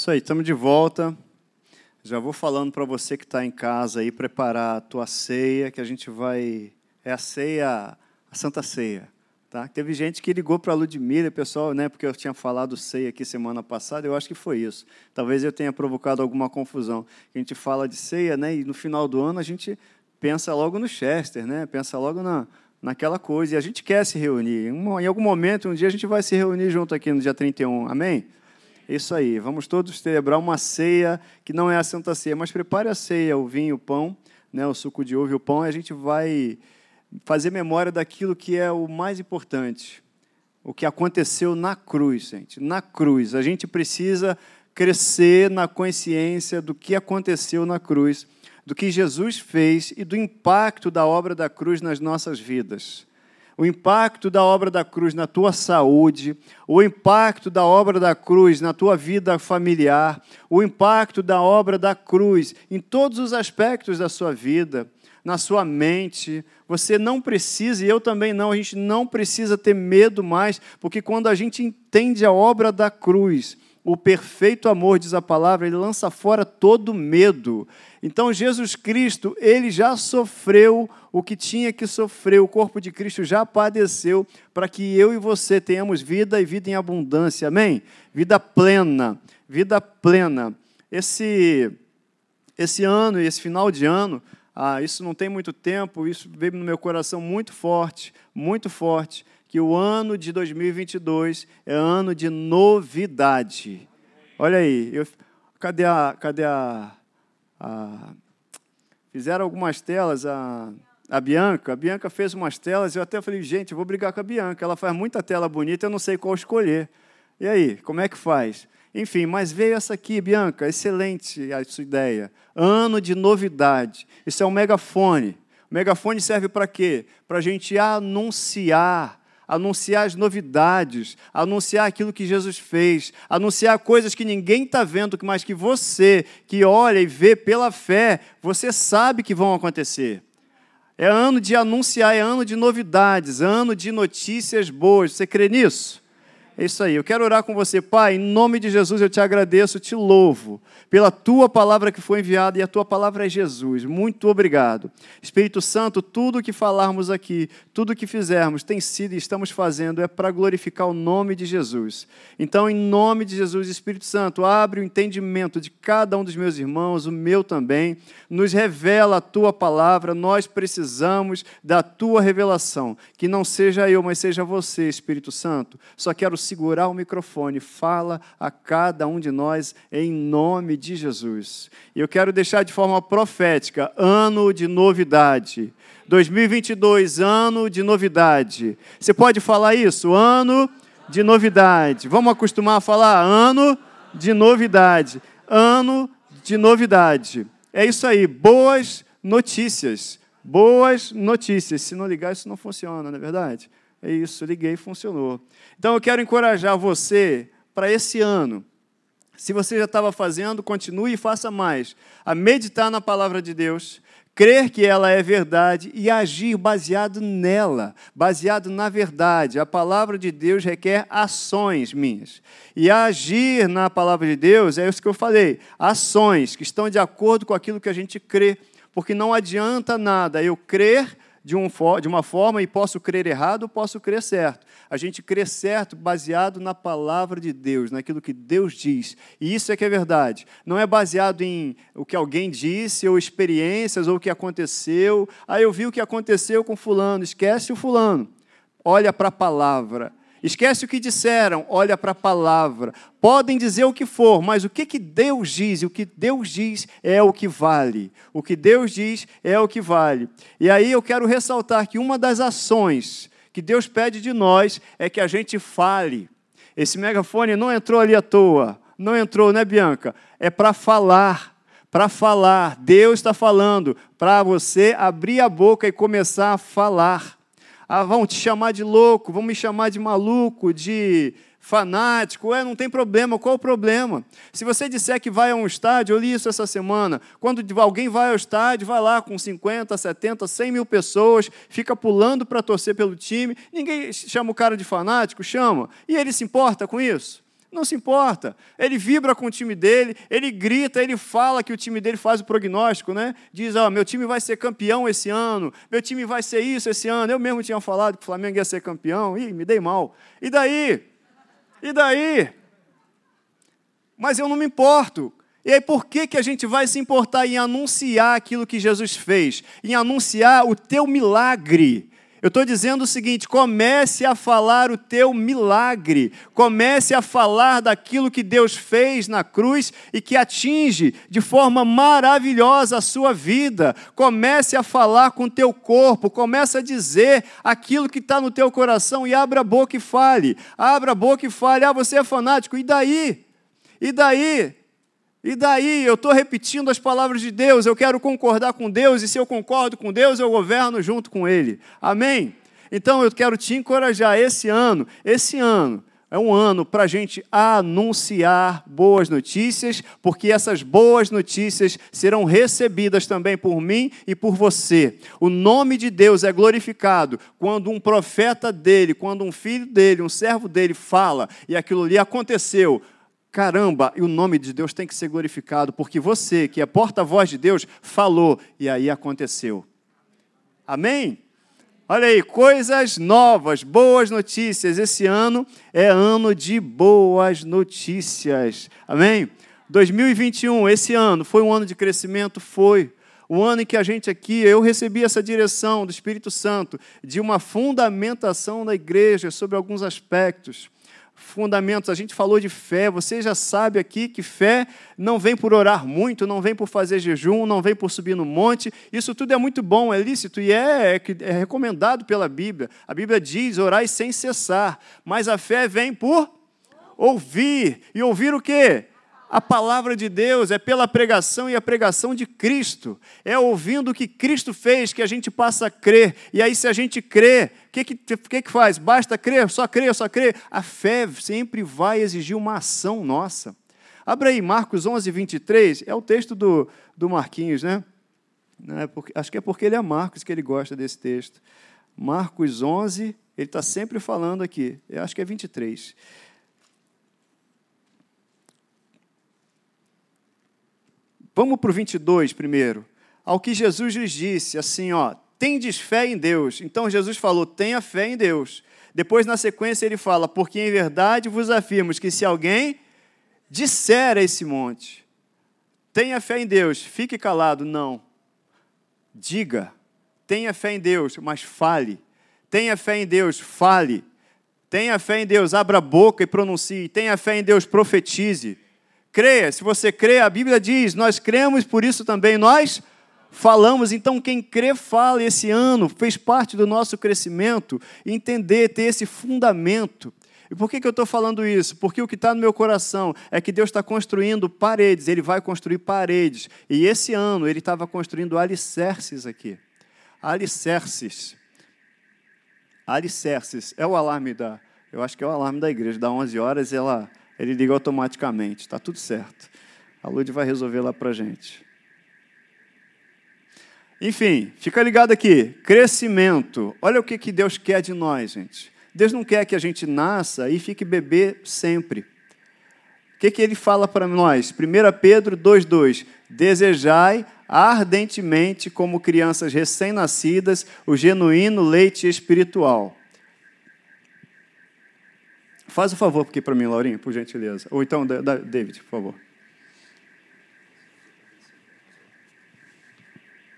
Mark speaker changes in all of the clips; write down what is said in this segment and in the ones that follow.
Speaker 1: Isso aí, estamos de volta. Já vou falando para você que está em casa aí preparar a tua ceia, que a gente vai. É a ceia, a Santa Ceia. Tá? Teve gente que ligou para a Ludmilla, pessoal, né, porque eu tinha falado ceia aqui semana passada, eu acho que foi isso. Talvez eu tenha provocado alguma confusão. A gente fala de ceia, né, e no final do ano a gente pensa logo no Chester, né, pensa logo na, naquela coisa, e a gente quer se reunir. Em algum momento, um dia a gente vai se reunir junto aqui no dia 31, amém? Isso aí, vamos todos celebrar uma ceia que não é a Santa Ceia, mas prepare a ceia, o vinho, o pão, né, o suco de uva e o pão, e a gente vai fazer memória daquilo que é o mais importante, o que aconteceu na cruz, gente. Na cruz. A gente precisa crescer na consciência do que aconteceu na cruz, do que Jesus fez e do impacto da obra da cruz nas nossas vidas o impacto da obra da cruz na tua saúde, o impacto da obra da cruz na tua vida familiar, o impacto da obra da cruz em todos os aspectos da sua vida, na sua mente. Você não precisa, e eu também não, a gente não precisa ter medo mais, porque quando a gente entende a obra da cruz, o perfeito amor, diz a palavra, ele lança fora todo medo. Então, Jesus Cristo, ele já sofreu o que tinha que sofrer, o corpo de Cristo já padeceu para que eu e você tenhamos vida e vida em abundância. Amém? Vida plena, vida plena. Esse, esse ano e esse final de ano, ah, isso não tem muito tempo, isso veio no meu coração muito forte, muito forte que o ano de 2022 é ano de novidade. Olha aí, eu, cadê a. Cadê a, a fizeram algumas telas, a, a Bianca. A Bianca fez umas telas, eu até falei, gente, vou brigar com a Bianca. Ela faz muita tela bonita, eu não sei qual escolher. E aí, como é que faz? Enfim, mas veio essa aqui, Bianca, excelente a sua ideia. Ano de novidade. Isso é um megafone. O megafone serve para quê? Para a gente anunciar anunciar as novidades, anunciar aquilo que Jesus fez, anunciar coisas que ninguém está vendo, mas que você, que olha e vê pela fé, você sabe que vão acontecer. É ano de anunciar, é ano de novidades, ano de notícias boas. Você crê nisso? É isso aí. Eu quero orar com você, Pai. Em nome de Jesus, eu te agradeço, te louvo pela tua palavra que foi enviada e a tua palavra é Jesus. Muito obrigado. Espírito Santo, tudo que falarmos aqui, tudo que fizermos, tem sido e estamos fazendo é para glorificar o nome de Jesus. Então, em nome de Jesus, Espírito Santo, abre o entendimento de cada um dos meus irmãos, o meu também. Nos revela a tua palavra. Nós precisamos da tua revelação. Que não seja eu, mas seja você, Espírito Santo. Só quero segurar o microfone, fala a cada um de nós em nome de Jesus. E eu quero deixar de forma profética, ano de novidade. 2022, ano de novidade. Você pode falar isso? Ano de novidade. Vamos acostumar a falar ano de novidade. Ano de novidade. É isso aí, boas notícias. Boas notícias. Se não ligar, isso não funciona, não é verdade? É isso, liguei e funcionou. Então eu quero encorajar você para esse ano. Se você já estava fazendo, continue e faça mais. A meditar na palavra de Deus, crer que ela é verdade e agir baseado nela, baseado na verdade. A palavra de Deus requer ações minhas. E agir na palavra de Deus é isso que eu falei, ações que estão de acordo com aquilo que a gente crê. Porque não adianta nada eu crer de, um, de uma forma e posso crer errado ou posso crer certo. A gente crê certo baseado na palavra de Deus, naquilo que Deus diz. E isso é que é verdade. Não é baseado em o que alguém disse, ou experiências, ou o que aconteceu. Ah, eu vi o que aconteceu com fulano. Esquece o fulano. Olha para a palavra. Esquece o que disseram, olha para a palavra. Podem dizer o que for, mas o que, que Deus diz? O que Deus diz é o que vale. O que Deus diz é o que vale. E aí eu quero ressaltar que uma das ações que Deus pede de nós é que a gente fale. Esse megafone não entrou ali à toa. Não entrou, né, Bianca? É para falar. Para falar. Deus está falando para você abrir a boca e começar a falar. Ah, vão te chamar de louco, vão me chamar de maluco, de fanático. É, não tem problema. Qual o problema? Se você disser que vai a um estádio, eu li isso essa semana. Quando alguém vai ao estádio, vai lá com 50, 70, 100 mil pessoas, fica pulando para torcer pelo time. Ninguém chama o cara de fanático? Chama. E ele se importa com isso? Não se importa. Ele vibra com o time dele, ele grita, ele fala que o time dele faz o prognóstico, né? Diz: ó, meu time vai ser campeão esse ano, meu time vai ser isso esse ano. Eu mesmo tinha falado que o Flamengo ia ser campeão, ih, me dei mal. E daí? E daí? Mas eu não me importo. E aí, por que, que a gente vai se importar em anunciar aquilo que Jesus fez? Em anunciar o teu milagre? Eu estou dizendo o seguinte: comece a falar o teu milagre, comece a falar daquilo que Deus fez na cruz e que atinge de forma maravilhosa a sua vida. Comece a falar com o teu corpo, comece a dizer aquilo que está no teu coração e abra a boca e fale. Abra a boca e fale: ah, você é fanático, e daí? E daí? E daí eu estou repetindo as palavras de Deus, eu quero concordar com Deus, e se eu concordo com Deus, eu governo junto com Ele. Amém? Então eu quero te encorajar esse ano, esse ano, é um ano para a gente anunciar boas notícias, porque essas boas notícias serão recebidas também por mim e por você. O nome de Deus é glorificado quando um profeta dele, quando um filho dele, um servo dele fala e aquilo ali aconteceu Caramba, e o nome de Deus tem que ser glorificado, porque você, que é porta-voz de Deus, falou e aí aconteceu. Amém? Olha aí, coisas novas, boas notícias. Esse ano é ano de boas notícias. Amém? 2021, esse ano, foi um ano de crescimento? Foi. O ano em que a gente aqui, eu recebi essa direção do Espírito Santo, de uma fundamentação da igreja sobre alguns aspectos fundamentos. A gente falou de fé. Você já sabe aqui que fé não vem por orar muito, não vem por fazer jejum, não vem por subir no monte. Isso tudo é muito bom, é lícito e é, é, é recomendado pela Bíblia. A Bíblia diz: orai sem cessar. Mas a fé vem por ouvir. E ouvir o quê? A palavra de Deus, é pela pregação e a pregação de Cristo. É ouvindo o que Cristo fez que a gente passa a crer. E aí, se a gente crê, o que, que, que, faz? Basta crer, só crer, só crer. A fé sempre vai exigir uma ação nossa. Abra aí, Marcos 11, 23. É o texto do, do Marquinhos, né? É porque, acho que é porque ele é Marcos que ele gosta desse texto. Marcos 11, ele está sempre falando aqui. Eu acho que é 23. Vamos para o 22 primeiro. Ao que Jesus lhes disse, assim, ó, tendes fé em Deus. Então Jesus falou, tenha fé em Deus. Depois, na sequência, ele fala, porque em verdade vos afirmo que se alguém disser a esse monte, tenha fé em Deus, fique calado, não. Diga, tenha fé em Deus, mas fale. Tenha fé em Deus, fale. Tenha fé em Deus, abra a boca e pronuncie. Tenha fé em Deus, profetize. Creia, se você crê, a Bíblia diz: nós cremos, por isso também nós falamos. Então, quem crê, fala. Esse ano fez parte do nosso crescimento, entender, ter esse fundamento. E por que, que eu estou falando isso? Porque o que está no meu coração é que Deus está construindo paredes, Ele vai construir paredes. E esse ano Ele estava construindo alicerces aqui. Alicerces. Alicerces. É o alarme da. Eu acho que é o alarme da igreja. Dá 11 horas ela ele liga automaticamente. Está tudo certo. A Lud vai resolver lá para gente. Enfim, fica ligado aqui. Crescimento. Olha o que, que Deus quer de nós, gente. Deus não quer que a gente nasça e fique bebê sempre. O que, que ele fala para nós? 1 Pedro 2,2: Desejai ardentemente, como crianças recém-nascidas, o genuíno leite espiritual Faz o favor aqui para mim, Laurinha, por gentileza. Ou então, David, por favor.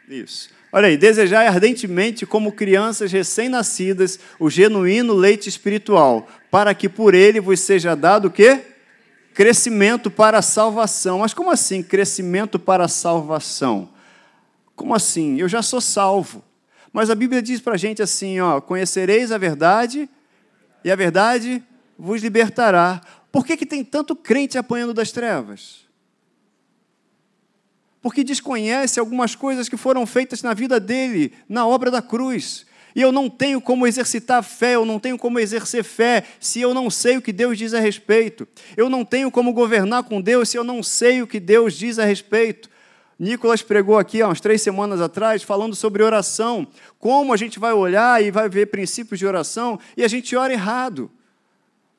Speaker 1: Isso. Olha aí, desejai ardentemente, como crianças recém-nascidas, o genuíno leite espiritual, para que por ele vos seja dado o quê? Crescimento para a salvação. Mas como assim, crescimento para a salvação? Como assim? Eu já sou salvo. Mas a Bíblia diz para a gente assim, ó, conhecereis a verdade, e a verdade vos libertará. Por que, que tem tanto crente apanhando das trevas? Porque desconhece algumas coisas que foram feitas na vida dele, na obra da cruz. E eu não tenho como exercitar fé, eu não tenho como exercer fé se eu não sei o que Deus diz a respeito. Eu não tenho como governar com Deus se eu não sei o que Deus diz a respeito. Nicolas pregou aqui há umas três semanas atrás, falando sobre oração. Como a gente vai olhar e vai ver princípios de oração e a gente ora errado.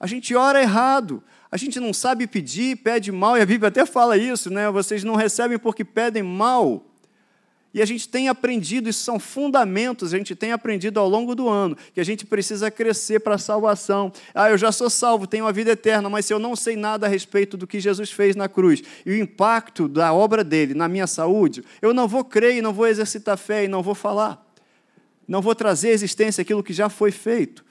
Speaker 1: A gente ora errado. A gente não sabe pedir, pede mal, e a Bíblia até fala isso, né? Vocês não recebem porque pedem mal. E a gente tem aprendido, isso são fundamentos, a gente tem aprendido ao longo do ano, que a gente precisa crescer para a salvação. Ah, eu já sou salvo, tenho a vida eterna, mas se eu não sei nada a respeito do que Jesus fez na cruz e o impacto da obra dele na minha saúde, eu não vou crer e não vou exercitar fé e não vou falar. Não vou trazer à existência aquilo que já foi feito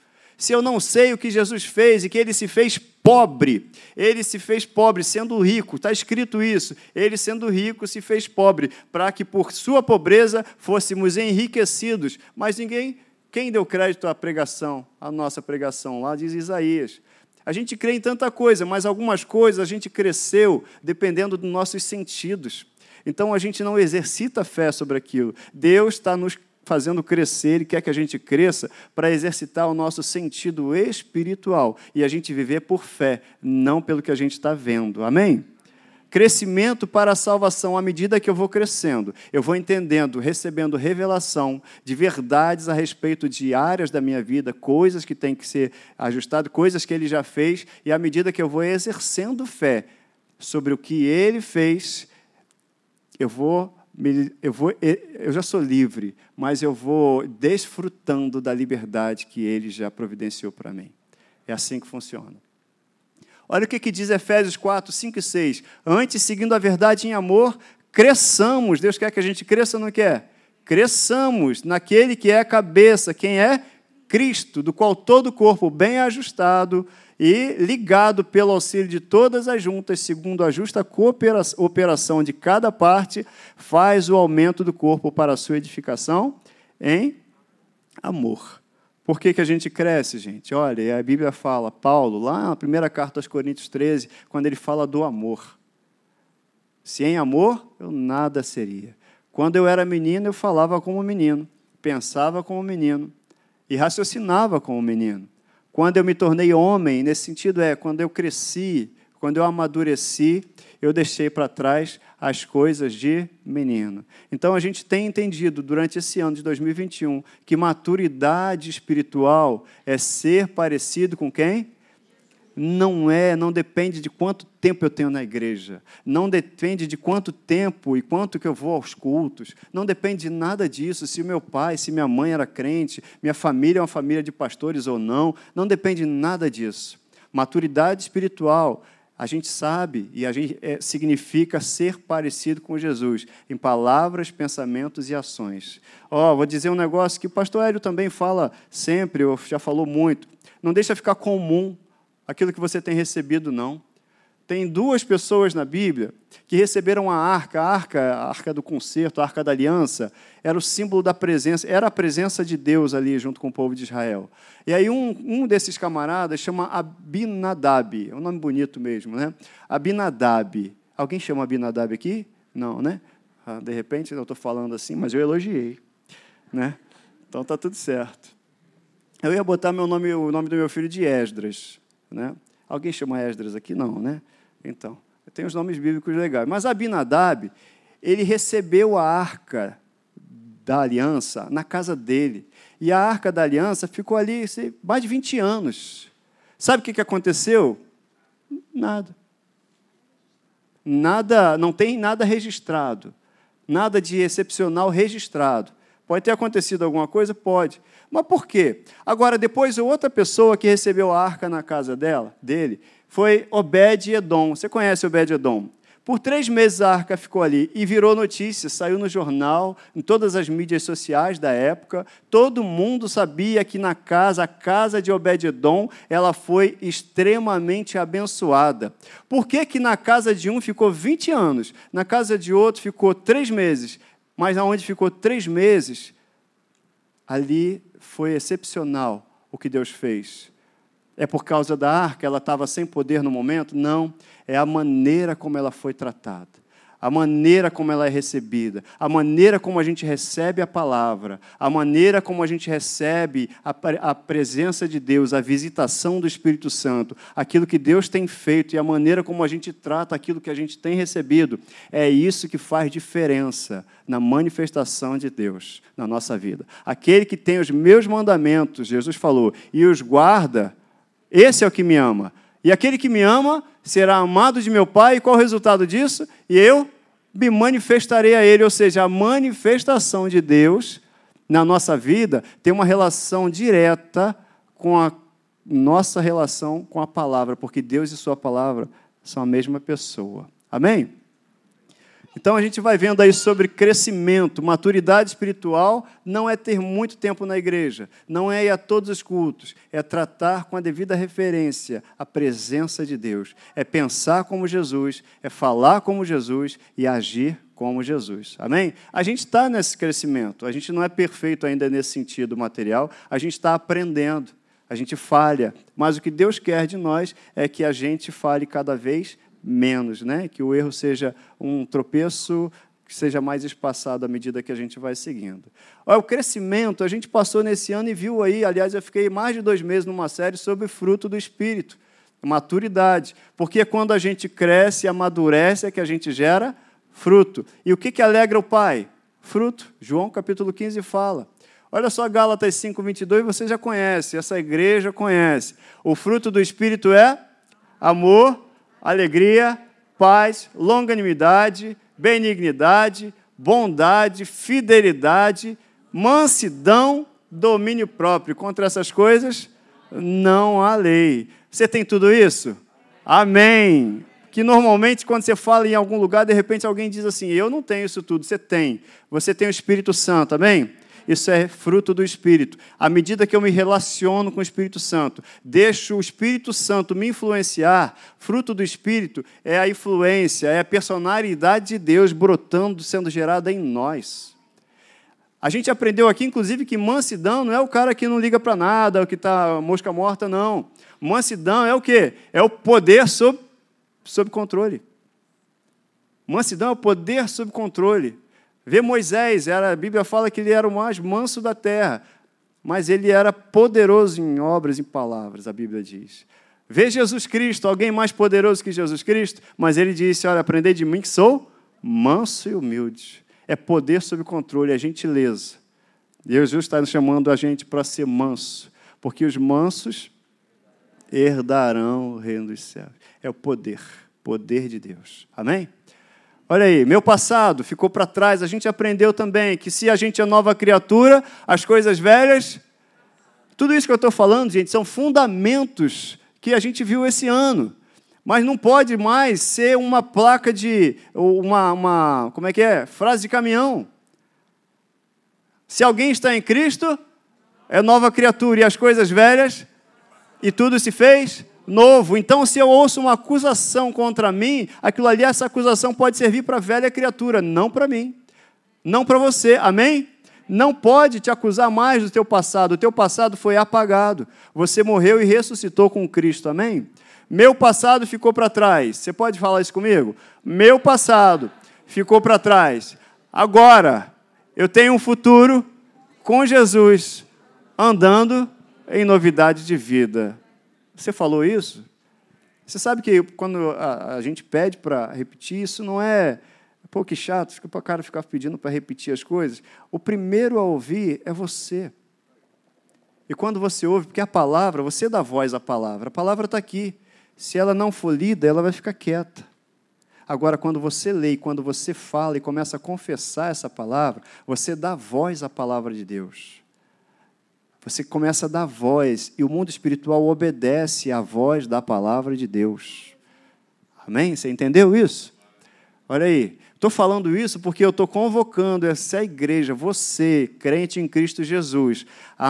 Speaker 1: se eu não sei o que Jesus fez e que ele se fez pobre, ele se fez pobre sendo rico, está escrito isso, ele sendo rico se fez pobre, para que por sua pobreza fôssemos enriquecidos. Mas ninguém, quem deu crédito à pregação, à nossa pregação? Lá diz Isaías. A gente crê em tanta coisa, mas algumas coisas a gente cresceu dependendo dos nossos sentidos. Então a gente não exercita fé sobre aquilo. Deus está nos fazendo crescer e quer que a gente cresça para exercitar o nosso sentido espiritual e a gente viver por fé, não pelo que a gente está vendo. Amém? Crescimento para a salvação, à medida que eu vou crescendo, eu vou entendendo, recebendo revelação de verdades a respeito de áreas da minha vida, coisas que têm que ser ajustadas, coisas que ele já fez, e à medida que eu vou exercendo fé sobre o que ele fez, eu vou eu, vou, eu já sou livre, mas eu vou desfrutando da liberdade que Ele já providenciou para mim. É assim que funciona. Olha o que, que diz Efésios 4, 5 e 6. Antes, seguindo a verdade em amor, cresçamos. Deus quer que a gente cresça ou não quer? Cresçamos naquele que é a cabeça. Quem é? Cristo, do qual todo o corpo bem ajustado e ligado pelo auxílio de todas as juntas, segundo a justa cooperação de cada parte, faz o aumento do corpo para a sua edificação em amor. Por que, que a gente cresce, gente? Olha, a Bíblia fala, Paulo, lá na primeira carta aos Coríntios 13, quando ele fala do amor. Se em amor, eu nada seria. Quando eu era menino, eu falava como menino, pensava como menino e raciocinava como menino. Quando eu me tornei homem, nesse sentido é quando eu cresci, quando eu amadureci, eu deixei para trás as coisas de menino. Então a gente tem entendido durante esse ano de 2021 que maturidade espiritual é ser parecido com quem? Não é, não depende de quanto tempo eu tenho na igreja, não depende de quanto tempo e quanto que eu vou aos cultos, não depende de nada disso, se meu pai, se minha mãe era crente, minha família é uma família de pastores ou não, não depende de nada disso. Maturidade espiritual, a gente sabe e a gente é, significa ser parecido com Jesus em palavras, pensamentos e ações. Ó, oh, vou dizer um negócio que o pastor Hélio também fala sempre, ou já falou muito. Não deixa ficar comum aquilo que você tem recebido, não. Tem duas pessoas na Bíblia que receberam a arca, a arca, a arca do concerto, a arca da aliança, era o símbolo da presença, era a presença de Deus ali junto com o povo de Israel. E aí um, um desses camaradas chama Abinadab, é um nome bonito mesmo, né? Abinadab. Alguém chama Abinadab aqui? Não, né? Ah, de repente eu estou falando assim, mas eu elogiei, né? Então tá tudo certo. Eu ia botar meu nome, o nome do meu filho de Esdras, né? Alguém chama Esdras aqui? Não, né? Então, tem os nomes bíblicos legais. Mas Abinadab, ele recebeu a arca da aliança na casa dele. E a arca da aliança ficou ali mais de 20 anos. Sabe o que aconteceu? Nada. Nada, não tem nada registrado. Nada de excepcional registrado. Pode ter acontecido alguma coisa? Pode. Mas por quê? Agora, depois, outra pessoa que recebeu a arca na casa dela, dele, foi Obed-Edom. Você conhece Obed-Edom? Por três meses a arca ficou ali e virou notícia, saiu no jornal, em todas as mídias sociais da época. Todo mundo sabia que na casa, a casa de Obed-Edom, ela foi extremamente abençoada. Por que, que na casa de um ficou 20 anos, na casa de outro ficou três meses, mas aonde ficou três meses, ali foi excepcional o que Deus fez. É por causa da arca, ela estava sem poder no momento? Não, é a maneira como ela foi tratada a maneira como ela é recebida, a maneira como a gente recebe a palavra, a maneira como a gente recebe a, a, presença de Deus, a visitação do Espírito Santo, aquilo que Deus tem feito e a maneira como a gente trata aquilo que a gente tem recebido, é isso que faz diferença na manifestação de Deus na nossa vida. Aquele que tem os meus mandamentos, Jesus falou, e os guarda, esse é o que me ama. E aquele que me ama será amado de meu Pai, e qual o resultado disso? E eu me manifestarei a ele, ou seja, a manifestação de Deus na nossa vida tem uma relação direta com a nossa relação com a palavra, porque Deus e Sua palavra são a mesma pessoa. Amém? Então a gente vai vendo aí sobre crescimento, maturidade espiritual não é ter muito tempo na igreja, não é ir a todos os cultos, é tratar com a devida referência a presença de Deus, é pensar como Jesus, é falar como Jesus e agir como Jesus. Amém? A gente está nesse crescimento, a gente não é perfeito ainda nesse sentido material, a gente está aprendendo, a gente falha, mas o que Deus quer de nós é que a gente fale cada vez menos, né? que o erro seja um tropeço que seja mais espaçado à medida que a gente vai seguindo. Olha, o crescimento, a gente passou nesse ano e viu aí, aliás, eu fiquei mais de dois meses numa série sobre fruto do Espírito, maturidade, porque quando a gente cresce e amadurece é que a gente gera fruto. E o que, que alegra o Pai? Fruto. João capítulo 15 fala. Olha só Gálatas 5, 22, você já conhece, essa igreja conhece. O fruto do Espírito é amor, alegria, paz, longanimidade, benignidade, bondade, fidelidade, mansidão, domínio próprio. Contra essas coisas não há lei. Você tem tudo isso? Amém. Que normalmente, quando você fala em algum lugar, de repente alguém diz assim: Eu não tenho isso tudo. Você tem. Você tem o Espírito Santo, amém? Isso é fruto do Espírito. À medida que eu me relaciono com o Espírito Santo, deixo o Espírito Santo me influenciar, fruto do Espírito é a influência, é a personalidade de Deus brotando, sendo gerada em nós. A gente aprendeu aqui, inclusive, que mansidão não é o cara que não liga para nada, o que está mosca morta, não. Mansidão é o quê? É o poder sob, sob controle. Mansidão é o poder sob controle. Vê Moisés, era, a Bíblia fala que ele era o mais manso da terra, mas ele era poderoso em obras e palavras, a Bíblia diz. Vê Jesus Cristo, alguém mais poderoso que Jesus Cristo, mas ele disse: Olha, aprendei de mim que sou manso e humilde. É poder sob controle, é gentileza. Jesus está chamando a gente para ser manso, porque os mansos herdarão o reino dos céus. É o poder, poder de Deus. Amém? Olha aí, meu passado ficou para trás. A gente aprendeu também que se a gente é nova criatura, as coisas velhas. Tudo isso que eu estou falando, gente, são fundamentos que a gente viu esse ano. Mas não pode mais ser uma placa de. Uma, uma. Como é que é? Frase de caminhão. Se alguém está em Cristo, é nova criatura, e as coisas velhas, e tudo se fez novo. Então, se eu ouço uma acusação contra mim, aquilo ali, essa acusação pode servir para a velha criatura, não para mim, não para você. Amém? Não pode te acusar mais do teu passado. O teu passado foi apagado. Você morreu e ressuscitou com Cristo. Amém? Meu passado ficou para trás. Você pode falar isso comigo? Meu passado ficou para trás. Agora, eu tenho um futuro com Jesus, andando em novidade de vida. Você falou isso? Você sabe que quando a, a gente pede para repetir, isso não é. Pô, que chato, fica para o cara ficar pedindo para repetir as coisas. O primeiro a ouvir é você. E quando você ouve, porque a palavra, você dá voz à palavra, a palavra está aqui. Se ela não for lida, ela vai ficar quieta. Agora, quando você lê, quando você fala e começa a confessar essa palavra, você dá voz à palavra de Deus. Você começa a dar voz e o mundo espiritual obedece à voz da palavra de Deus. Amém? Você entendeu isso? Olha aí, estou falando isso porque eu estou convocando essa igreja, você, crente em Cristo Jesus,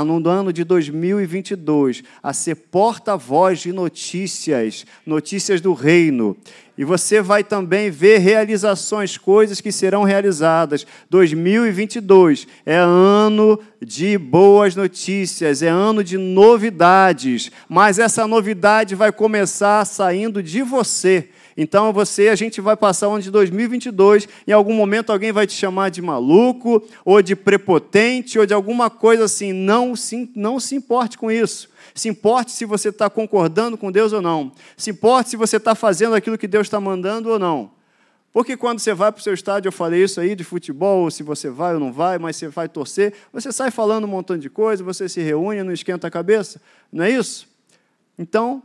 Speaker 1: no ano de 2022, a ser porta-voz de notícias, notícias do reino. E você vai também ver realizações, coisas que serão realizadas. 2022 é ano de boas notícias, é ano de novidades, mas essa novidade vai começar saindo de você. Então você, a gente vai passar o ano de 2022, em algum momento alguém vai te chamar de maluco, ou de prepotente, ou de alguma coisa assim. Não se, não se importe com isso. Se importe se você está concordando com Deus ou não. Se importe se você está fazendo aquilo que Deus está mandando ou não. Porque quando você vai para o seu estádio, eu falei isso aí de futebol, se você vai ou não vai, mas você vai torcer, você sai falando um montão de coisa, você se reúne, não esquenta a cabeça, não é isso? Então,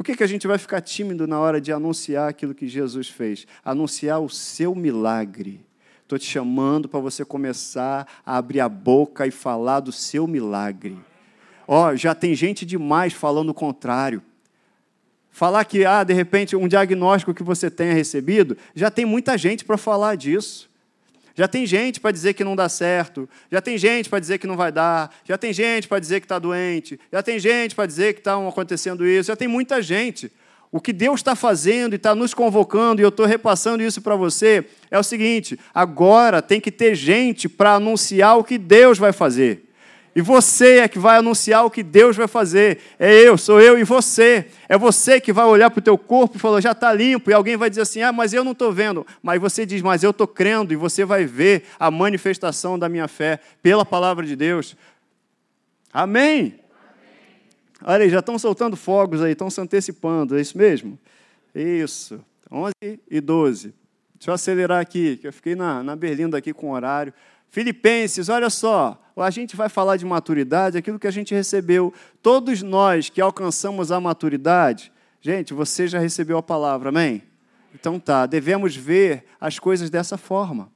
Speaker 1: Por que, que a gente vai ficar tímido na hora de anunciar aquilo que Jesus fez? Anunciar o seu milagre. Estou te chamando para você começar a abrir a boca e falar do seu milagre. Ó, oh, já tem gente demais falando o contrário. Falar que, ah, de repente, um diagnóstico que você tenha recebido, já tem muita gente para falar disso. Já tem gente para dizer que não dá certo, já tem gente para dizer que não vai dar, já tem gente para dizer que está doente, já tem gente para dizer que está acontecendo isso, já tem muita gente. O que Deus está fazendo e está nos convocando, e eu estou repassando isso para você, é o seguinte: agora tem que ter gente para anunciar o que Deus vai fazer. E você é que vai anunciar o que Deus vai fazer. É eu, sou eu e você. É você que vai olhar para o teu corpo e falar, já está limpo. E alguém vai dizer assim, ah, mas eu não estou vendo. Mas você diz, mas eu estou crendo. E você vai ver a manifestação da minha fé pela palavra de Deus. Amém? Amém. Olha aí, já estão soltando fogos aí, estão se antecipando. É isso mesmo? Isso. 11 e 12. Deixa eu acelerar aqui, que eu fiquei na, na berlinda aqui com o horário. Filipenses, olha só, a gente vai falar de maturidade, aquilo que a gente recebeu. Todos nós que alcançamos a maturidade, gente, você já recebeu a palavra, amém? Então tá, devemos ver as coisas dessa forma.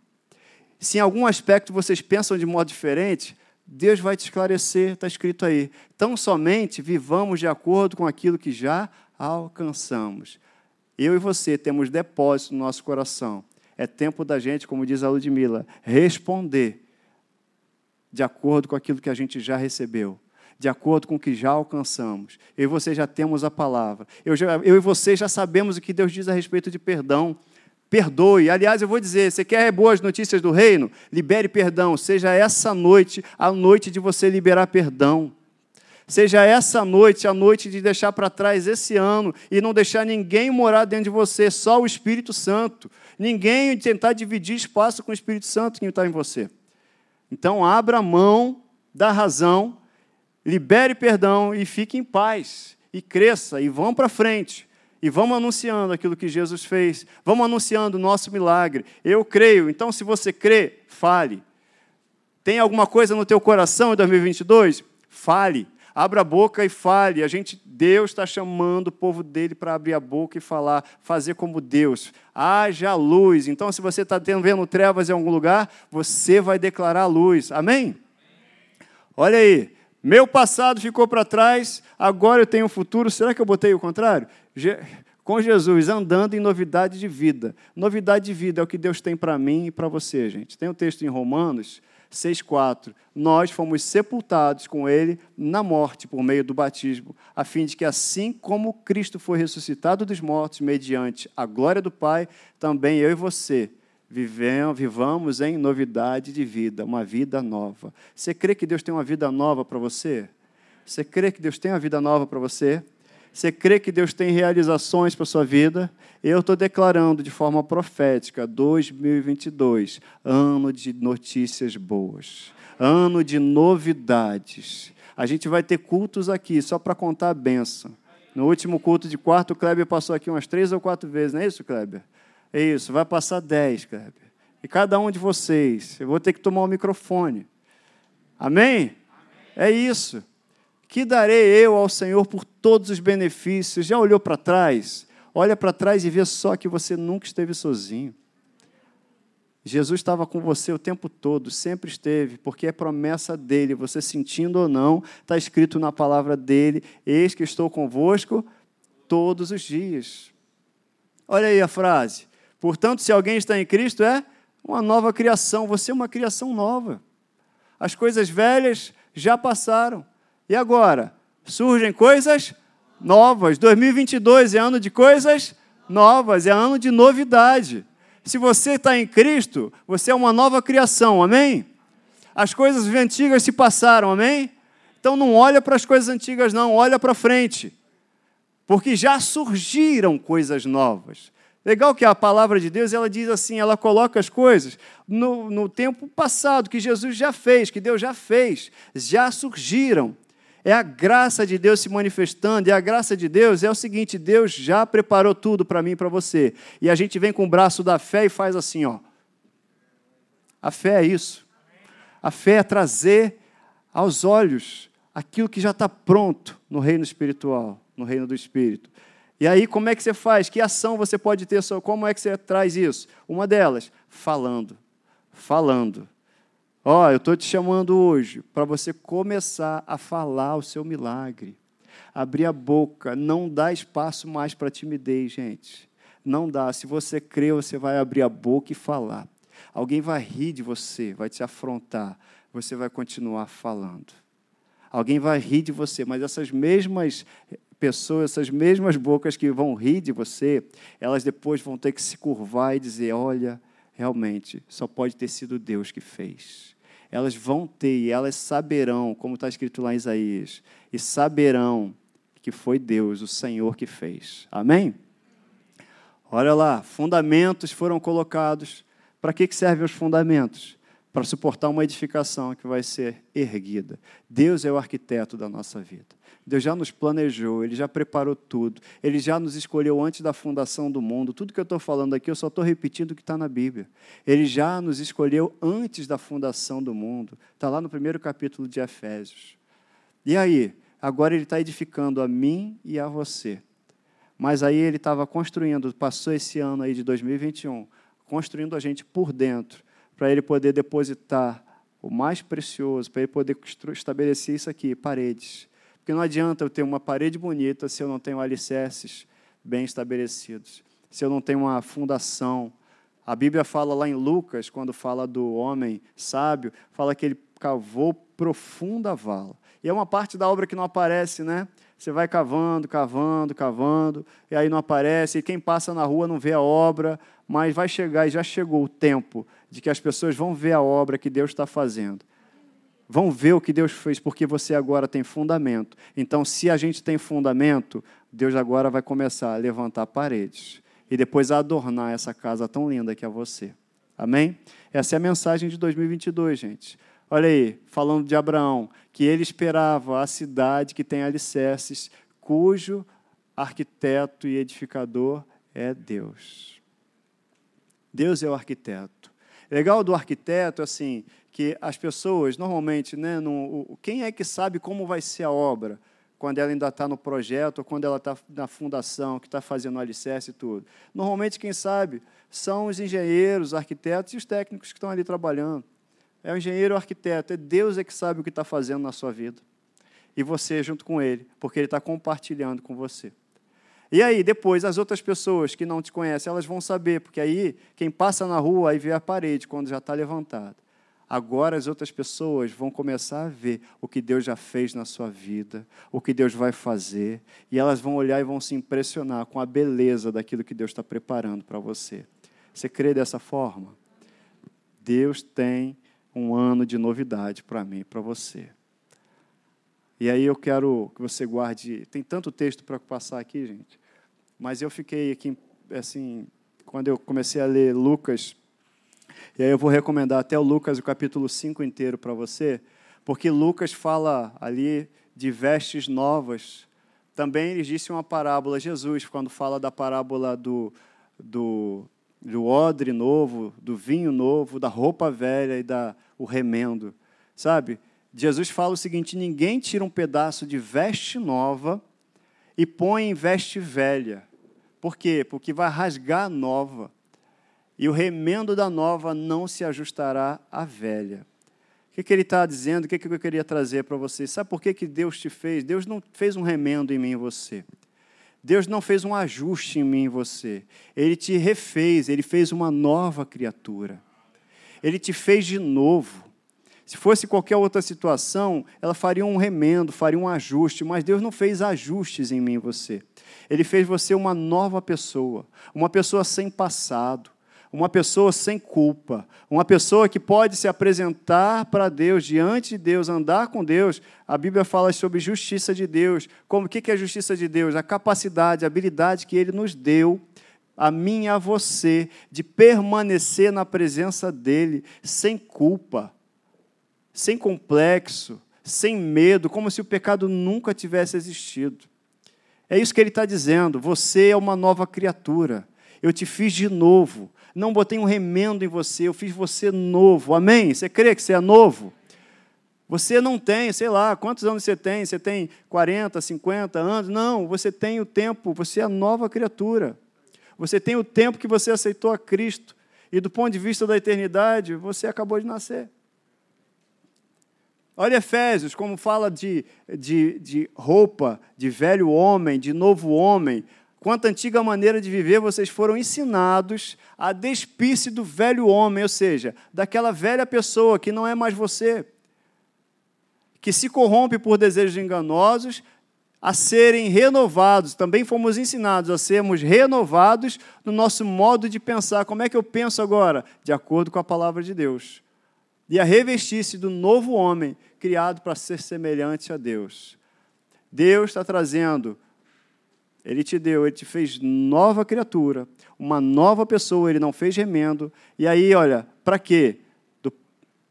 Speaker 1: Se em algum aspecto vocês pensam de modo diferente, Deus vai te esclarecer, está escrito aí. Tão somente vivamos de acordo com aquilo que já alcançamos. Eu e você temos depósito no nosso coração é tempo da gente, como diz a Ludmilla, responder de acordo com aquilo que a gente já recebeu, de acordo com o que já alcançamos. Eu e você já temos a palavra. Eu, já, eu e você já sabemos o que Deus diz a respeito de perdão. Perdoe. Aliás, eu vou dizer: você quer boas notícias do reino? Libere perdão. Seja essa noite a noite de você liberar perdão. Seja essa noite a noite de deixar para trás esse ano e não deixar ninguém morar dentro de você, só o Espírito Santo. Ninguém tentar dividir espaço com o Espírito Santo que está em você. Então, abra mão da razão, libere perdão e fique em paz. E cresça, e vão para frente. E vamos anunciando aquilo que Jesus fez. Vamos anunciando o nosso milagre. Eu creio. Então, se você crê, fale. Tem alguma coisa no teu coração em 2022? Fale. Abra a boca e fale. A gente, Deus está chamando o povo dele para abrir a boca e falar, fazer como Deus. Haja luz. Então, se você está vendo trevas em algum lugar, você vai declarar luz. Amém? Olha aí. Meu passado ficou para trás, agora eu tenho um futuro. Será que eu botei o contrário? com Jesus, andando em novidade de vida. Novidade de vida é o que Deus tem para mim e para você, gente. Tem um texto em Romanos 6,4. Nós fomos sepultados com ele na morte por meio do batismo, a fim de que, assim como Cristo foi ressuscitado dos mortos mediante a glória do Pai, também eu e você vivamos em novidade de vida, uma vida nova. Você crê que Deus tem uma vida nova para você? Você crê que Deus tem uma vida nova para você? Você crê que Deus tem realizações para sua vida? Eu estou declarando de forma profética 2022, ano de notícias boas, ano de novidades. A gente vai ter cultos aqui só para contar a benção. No último culto de quarto, o Kleber passou aqui umas três ou quatro vezes, não é isso, Kleber? É isso, vai passar dez, Kleber. E cada um de vocês, eu vou ter que tomar o microfone. Amém? Amém. É isso. Que darei eu ao Senhor por todos os benefícios? Já olhou para trás? Olha para trás e vê só que você nunca esteve sozinho. Jesus estava com você o tempo todo, sempre esteve, porque é promessa dele, você sentindo ou não, está escrito na palavra dele: Eis que estou convosco todos os dias. Olha aí a frase. Portanto, se alguém está em Cristo, é uma nova criação, você é uma criação nova. As coisas velhas já passaram. E agora? Surgem coisas novas. 2022 é ano de coisas novas, é ano de novidade. Se você está em Cristo, você é uma nova criação, amém? As coisas antigas se passaram, amém? Então não olha para as coisas antigas, não, olha para frente. Porque já surgiram coisas novas. Legal que a palavra de Deus, ela diz assim, ela coloca as coisas no, no tempo passado, que Jesus já fez, que Deus já fez, já surgiram. É a graça de Deus se manifestando, e a graça de Deus é o seguinte: Deus já preparou tudo para mim e para você. E a gente vem com o braço da fé e faz assim, ó. A fé é isso. A fé é trazer aos olhos aquilo que já está pronto no reino espiritual, no reino do Espírito. E aí, como é que você faz? Que ação você pode ter? Como é que você traz isso? Uma delas, falando. Falando. Ó, oh, eu estou te chamando hoje para você começar a falar o seu milagre. Abrir a boca, não dá espaço mais para timidez, gente. Não dá. Se você crê, você vai abrir a boca e falar. Alguém vai rir de você, vai te afrontar. Você vai continuar falando. Alguém vai rir de você, mas essas mesmas pessoas, essas mesmas bocas que vão rir de você, elas depois vão ter que se curvar e dizer: olha, realmente, só pode ter sido Deus que fez. Elas vão ter e elas saberão, como está escrito lá em Isaías, e saberão que foi Deus, o Senhor, que fez. Amém? Olha lá, fundamentos foram colocados. Para que servem os fundamentos? Para suportar uma edificação que vai ser erguida. Deus é o arquiteto da nossa vida. Deus já nos planejou, Ele já preparou tudo, Ele já nos escolheu antes da fundação do mundo. Tudo que eu estou falando aqui, eu só estou repetindo o que está na Bíblia. Ele já nos escolheu antes da fundação do mundo. Está lá no primeiro capítulo de Efésios. E aí? Agora Ele está edificando a mim e a você. Mas aí Ele estava construindo, passou esse ano aí de 2021, construindo a gente por dentro, para Ele poder depositar o mais precioso, para Ele poder estabelecer isso aqui, paredes porque não adianta eu ter uma parede bonita se eu não tenho alicerces bem estabelecidos, se eu não tenho uma fundação. A Bíblia fala lá em Lucas, quando fala do homem sábio, fala que ele cavou profunda vala. E é uma parte da obra que não aparece, né? Você vai cavando, cavando, cavando, e aí não aparece, e quem passa na rua não vê a obra, mas vai chegar, e já chegou o tempo de que as pessoas vão ver a obra que Deus está fazendo vão ver o que Deus fez, porque você agora tem fundamento. Então, se a gente tem fundamento, Deus agora vai começar a levantar paredes e depois a adornar essa casa tão linda que é você. Amém? Essa é a mensagem de 2022, gente. Olha aí, falando de Abraão, que ele esperava a cidade que tem alicerces, cujo arquiteto e edificador é Deus. Deus é o arquiteto. Legal do arquiteto, assim, que as pessoas, normalmente, né, no, quem é que sabe como vai ser a obra? Quando ela ainda está no projeto, ou quando ela está na fundação, que está fazendo o alicerce e tudo. Normalmente, quem sabe são os engenheiros, os arquitetos e os técnicos que estão ali trabalhando. É o engenheiro o arquiteto, é Deus é que sabe o que está fazendo na sua vida. E você junto com ele, porque ele está compartilhando com você. E aí, depois, as outras pessoas que não te conhecem, elas vão saber, porque aí, quem passa na rua, aí vê a parede, quando já está levantada. Agora as outras pessoas vão começar a ver o que Deus já fez na sua vida, o que Deus vai fazer, e elas vão olhar e vão se impressionar com a beleza daquilo que Deus está preparando para você. Você crê dessa forma? Deus tem um ano de novidade para mim para você. E aí eu quero que você guarde. Tem tanto texto para passar aqui, gente, mas eu fiquei aqui, assim, quando eu comecei a ler Lucas e aí eu vou recomendar até o Lucas, o capítulo 5 inteiro para você, porque Lucas fala ali de vestes novas. Também ele disse uma parábola, Jesus, quando fala da parábola do, do, do odre novo, do vinho novo, da roupa velha e da, o remendo. Sabe? Jesus fala o seguinte: ninguém tira um pedaço de veste nova e põe em veste velha. Por quê? Porque vai rasgar a nova e o remendo da nova não se ajustará à velha. O que, que ele está dizendo? O que, que eu queria trazer para vocês? Sabe por que, que Deus te fez? Deus não fez um remendo em mim e você. Deus não fez um ajuste em mim e você. Ele te refez, ele fez uma nova criatura. Ele te fez de novo. Se fosse qualquer outra situação, ela faria um remendo, faria um ajuste, mas Deus não fez ajustes em mim e você. Ele fez você uma nova pessoa, uma pessoa sem passado, uma pessoa sem culpa, uma pessoa que pode se apresentar para Deus, diante de Deus, andar com Deus. A Bíblia fala sobre justiça de Deus. Como o que é a justiça de Deus? A capacidade, a habilidade que Ele nos deu, a mim e a você, de permanecer na presença dEle sem culpa, sem complexo, sem medo, como se o pecado nunca tivesse existido. É isso que ele está dizendo. Você é uma nova criatura. Eu te fiz de novo não botei um remendo em você, eu fiz você novo. Amém? Você crê que você é novo? Você não tem, sei lá, quantos anos você tem? Você tem 40, 50 anos? Não, você tem o tempo, você é nova criatura. Você tem o tempo que você aceitou a Cristo. E do ponto de vista da eternidade, você acabou de nascer. Olha Efésios, como fala de, de, de roupa, de velho homem, de novo homem. Quanto antiga maneira de viver vocês foram ensinados a despir-se do velho homem, ou seja, daquela velha pessoa que não é mais você que se corrompe por desejos enganosos, a serem renovados. Também fomos ensinados a sermos renovados no nosso modo de pensar. Como é que eu penso agora? De acordo com a palavra de Deus. E a revestir-se do novo homem, criado para ser semelhante a Deus. Deus está trazendo, Ele te deu, Ele te fez nova criatura, uma nova pessoa, Ele não fez remendo. E aí, olha, para quê? Do,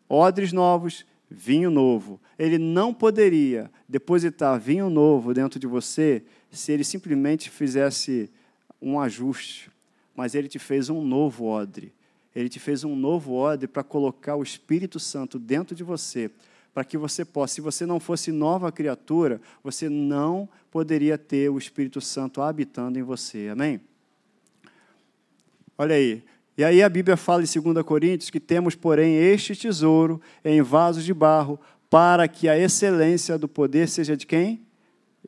Speaker 1: odres novos, vinho novo. Ele não poderia depositar vinho novo dentro de você se ele simplesmente fizesse um ajuste. Mas ele te fez um novo odre. Ele te fez um novo odre para colocar o Espírito Santo dentro de você, para que você possa. Se você não fosse nova criatura, você não poderia ter o Espírito Santo habitando em você. Amém? Olha aí, e aí a Bíblia fala em 2 Coríntios que temos, porém, este tesouro em vasos de barro, para que a excelência do poder seja de quem?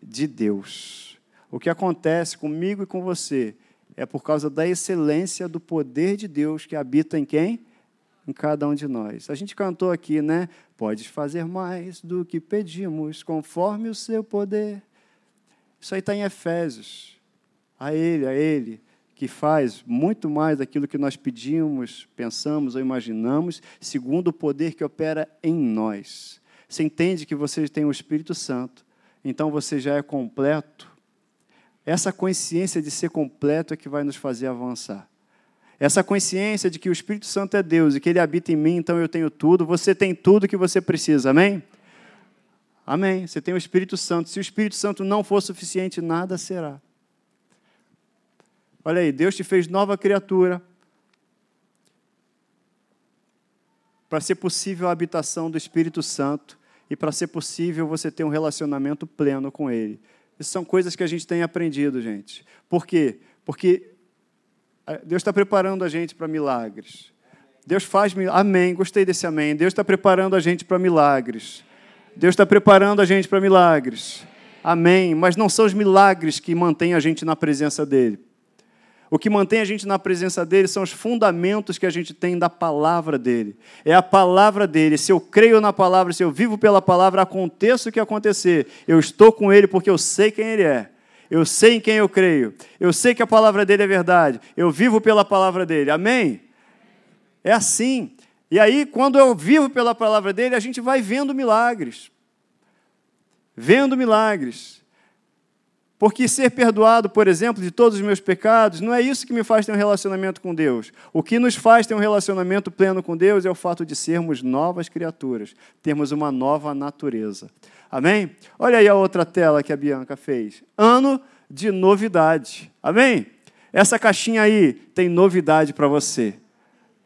Speaker 1: De Deus. O que acontece comigo e com você é por causa da excelência do poder de Deus que habita em quem? Em cada um de nós. A gente cantou aqui, né? Podes fazer mais do que pedimos, conforme o seu poder. Isso aí está em Efésios. A Ele, a Ele que faz muito mais daquilo que nós pedimos, pensamos ou imaginamos, segundo o poder que opera em nós. Você entende que você tem o Espírito Santo, então você já é completo. Essa consciência de ser completo é que vai nos fazer avançar. Essa consciência de que o Espírito Santo é Deus e que Ele habita em mim, então eu tenho tudo, você tem tudo que você precisa, amém? Amém. Você tem o Espírito Santo. Se o Espírito Santo não for suficiente, nada será. Olha aí, Deus te fez nova criatura. Para ser possível a habitação do Espírito Santo e para ser possível você ter um relacionamento pleno com Ele. Isso são coisas que a gente tem aprendido, gente. Por quê? Porque Deus está preparando a gente para milagres. Deus faz milagres. Amém. Gostei desse amém. Deus está preparando a gente para milagres. Deus está preparando a gente para milagres. Amém. Mas não são os milagres que mantêm a gente na presença dEle. O que mantém a gente na presença dele são os fundamentos que a gente tem da palavra dele. É a palavra dele. Se eu creio na palavra, se eu vivo pela palavra, aconteça o que acontecer, eu estou com ele porque eu sei quem ele é. Eu sei em quem eu creio. Eu sei que a palavra dele é verdade. Eu vivo pela palavra dele. Amém? É assim. E aí, quando eu vivo pela palavra dele, a gente vai vendo milagres. Vendo milagres. Porque ser perdoado, por exemplo, de todos os meus pecados, não é isso que me faz ter um relacionamento com Deus. O que nos faz ter um relacionamento pleno com Deus é o fato de sermos novas criaturas, termos uma nova natureza. Amém? Olha aí a outra tela que a Bianca fez. Ano de novidade. Amém? Essa caixinha aí tem novidade para você.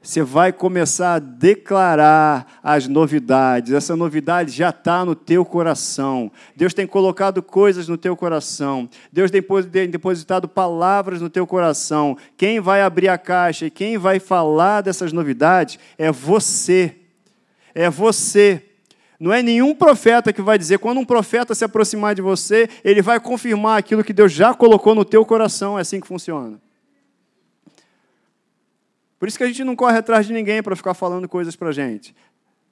Speaker 1: Você vai começar a declarar as novidades. Essa novidade já está no teu coração. Deus tem colocado coisas no teu coração. Deus tem depositado palavras no teu coração. Quem vai abrir a caixa e quem vai falar dessas novidades é você. É você. Não é nenhum profeta que vai dizer. Quando um profeta se aproximar de você, ele vai confirmar aquilo que Deus já colocou no teu coração. É assim que funciona. Por isso que a gente não corre atrás de ninguém para ficar falando coisas para a gente.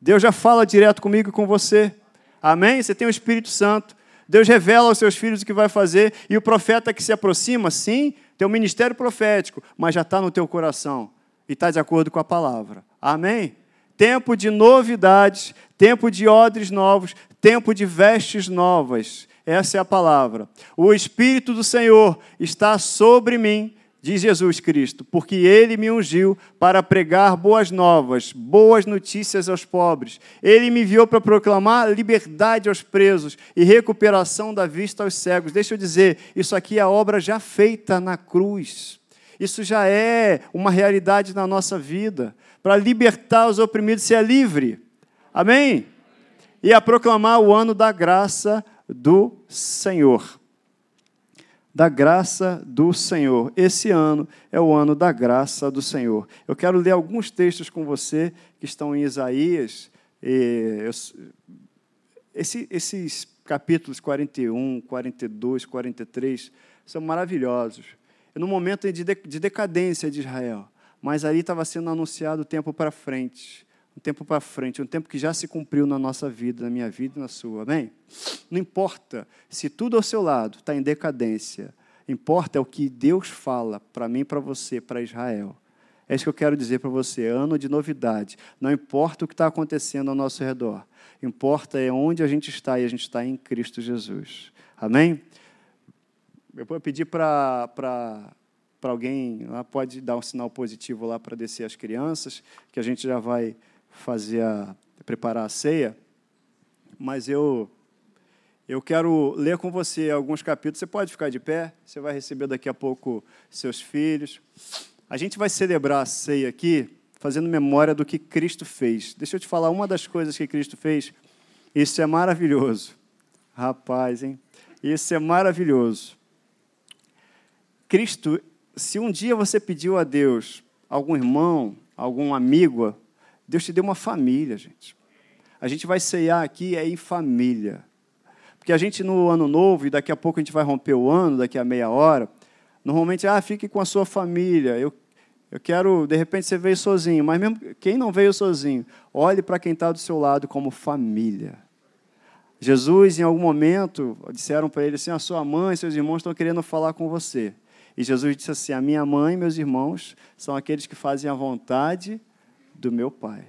Speaker 1: Deus já fala direto comigo e com você. Amém? Você tem o Espírito Santo. Deus revela aos seus filhos o que vai fazer. E o profeta que se aproxima, sim, tem um ministério profético, mas já está no teu coração. E está de acordo com a palavra. Amém? Tempo de novidades, tempo de odres novos, tempo de vestes novas. Essa é a palavra. O Espírito do Senhor está sobre mim diz Jesus Cristo, porque ele me ungiu para pregar boas novas, boas notícias aos pobres. Ele me enviou para proclamar liberdade aos presos e recuperação da vista aos cegos. Deixa eu dizer, isso aqui é a obra já feita na cruz. Isso já é uma realidade na nossa vida. Para libertar os oprimidos, ser livre. Amém? e a proclamar o ano da graça do Senhor. Da graça do Senhor. Esse ano é o ano da graça do Senhor. Eu quero ler alguns textos com você que estão em Isaías. Esse, esses capítulos 41, 42, 43 são maravilhosos. É no momento de, de decadência de Israel, mas ali estava sendo anunciado o tempo para frente um tempo para frente, um tempo que já se cumpriu na nossa vida, na minha vida e na sua. Amém? Não importa se tudo ao seu lado está em decadência, importa é o que Deus fala para mim, para você, para Israel. É isso que eu quero dizer para você. Ano de novidade. Não importa o que está acontecendo ao nosso redor. Importa é onde a gente está e a gente está em Cristo Jesus. Amém? Eu vou pedir para para alguém lá pode dar um sinal positivo lá para descer as crianças, que a gente já vai fazer a, preparar a ceia, mas eu eu quero ler com você alguns capítulos. Você pode ficar de pé, você vai receber daqui a pouco seus filhos. A gente vai celebrar a ceia aqui fazendo memória do que Cristo fez. Deixa eu te falar uma das coisas que Cristo fez. Isso é maravilhoso. Rapaz, hein? Isso é maravilhoso. Cristo, se um dia você pediu a Deus, algum irmão, algum amigo, Deus te deu uma família, gente. A gente vai ceiar aqui é em família. Porque a gente no ano novo, e daqui a pouco a gente vai romper o ano, daqui a meia hora, normalmente, ah, fique com a sua família. Eu, eu quero, de repente você veio sozinho, mas mesmo quem não veio sozinho, olhe para quem está do seu lado como família. Jesus, em algum momento, disseram para ele assim: a sua mãe e seus irmãos estão querendo falar com você. E Jesus disse assim: a minha mãe e meus irmãos são aqueles que fazem a vontade do meu Pai.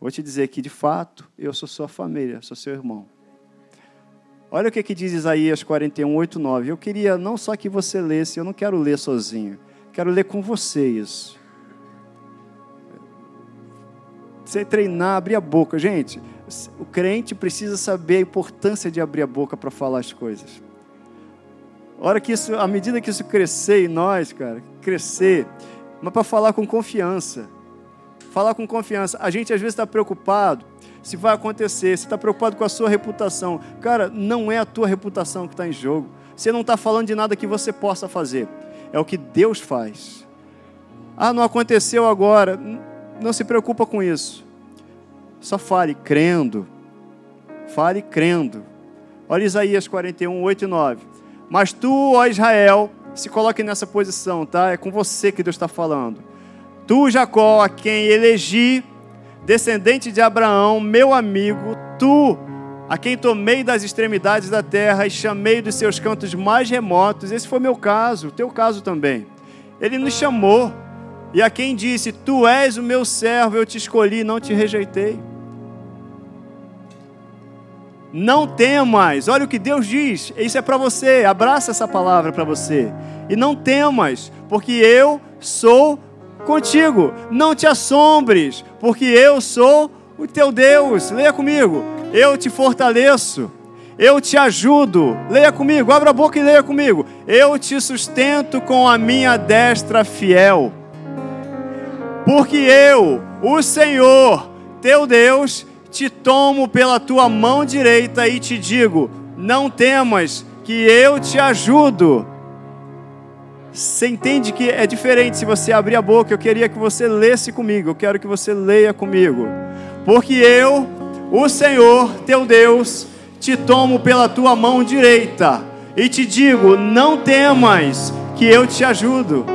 Speaker 1: Vou te dizer que, de fato, eu sou sua família, sou seu irmão. Olha o que, que diz Isaías 41, 8, 9. Eu queria não só que você lesse, eu não quero ler sozinho, quero ler com você isso. Você treinar, abrir a boca. Gente, o crente precisa saber a importância de abrir a boca para falar as coisas. A hora que isso, à medida que isso crescer em nós, cara, crescer, mas para falar com confiança falar com confiança. A gente às vezes está preocupado se vai acontecer, se está preocupado com a sua reputação. Cara, não é a tua reputação que está em jogo. Você não está falando de nada que você possa fazer. É o que Deus faz. Ah, não aconteceu agora. Não se preocupa com isso. Só fale crendo. Fale crendo. Olha Isaías 41, 8 e 9. Mas tu, ó Israel, se coloque nessa posição, tá? É com você que Deus está falando. Tu, Jacó, a quem elegi, descendente de Abraão, meu amigo, tu, a quem tomei das extremidades da terra e chamei dos seus cantos mais remotos, esse foi meu caso, o teu caso também. Ele nos chamou, e a quem disse: Tu és o meu servo, eu te escolhi, não te rejeitei. Não temas, olha o que Deus diz, isso é para você, abraça essa palavra para você. E não temas, porque eu sou contigo. Não te assombres, porque eu sou o teu Deus. Leia comigo. Eu te fortaleço. Eu te ajudo. Leia comigo. Abra a boca e leia comigo. Eu te sustento com a minha destra fiel. Porque eu, o Senhor, teu Deus, te tomo pela tua mão direita e te digo: não temas, que eu te ajudo. Você entende que é diferente se você abrir a boca. Eu queria que você lesse comigo. Eu quero que você leia comigo. Porque eu, o Senhor, teu Deus, te tomo pela tua mão direita e te digo: não temas, que eu te ajudo.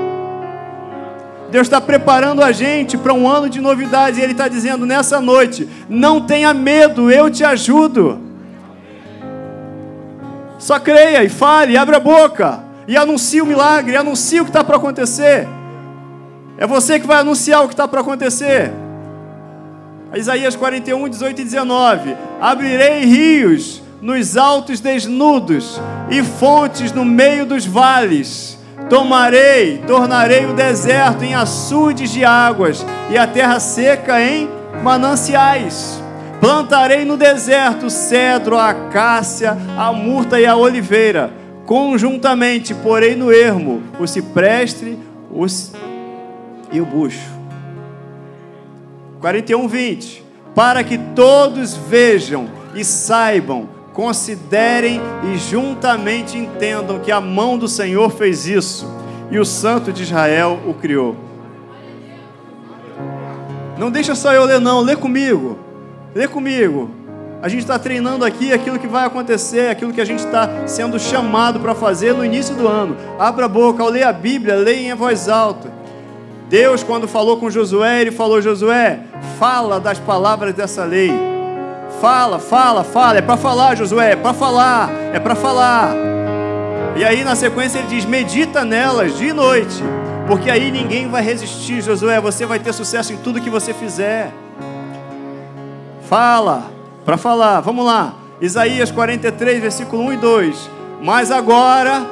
Speaker 1: Deus está preparando a gente para um ano de novidades e Ele está dizendo nessa noite: não tenha medo, eu te ajudo. Só creia e fale, abra a boca e anuncia o milagre, anuncia o que está para acontecer. É você que vai anunciar o que está para acontecer. Isaías 41, 18 e 19: Abrirei rios nos altos desnudos e fontes no meio dos vales. Tomarei, tornarei o deserto em açudes de águas e a terra seca em mananciais. Plantarei no deserto cedro, a acácia, a murta e a oliveira conjuntamente, porém no ermo, o cipreste os... e o bucho. 41, 20. Para que todos vejam e saibam, considerem e juntamente entendam que a mão do Senhor fez isso e o Santo de Israel o criou. Não deixa só eu ler, não, lê comigo, lê comigo. A gente está treinando aqui aquilo que vai acontecer, aquilo que a gente está sendo chamado para fazer no início do ano. Abra a boca, ao ler a Bíblia, leia em voz alta. Deus, quando falou com Josué, ele falou: Josué, fala das palavras dessa lei. Fala, fala, fala. É para falar, Josué, é para falar, é para falar. E aí na sequência ele diz: medita nelas de noite, porque aí ninguém vai resistir, Josué. Você vai ter sucesso em tudo que você fizer. Fala, para falar, vamos lá. Isaías 43, versículo 1 e 2. Mas agora,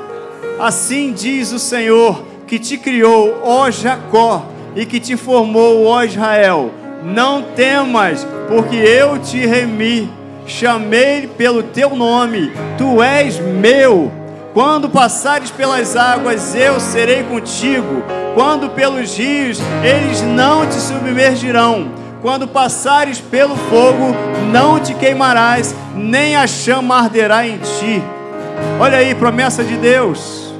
Speaker 1: assim diz o Senhor que te criou, ó Jacó, e que te formou, ó Israel. Não temas, porque eu te remi, chamei pelo teu nome, tu és meu. Quando passares pelas águas, eu serei contigo. Quando pelos rios, eles não te submergirão. Quando passares pelo fogo, não te queimarás, nem a chama arderá em ti. Olha aí, promessa de Deus.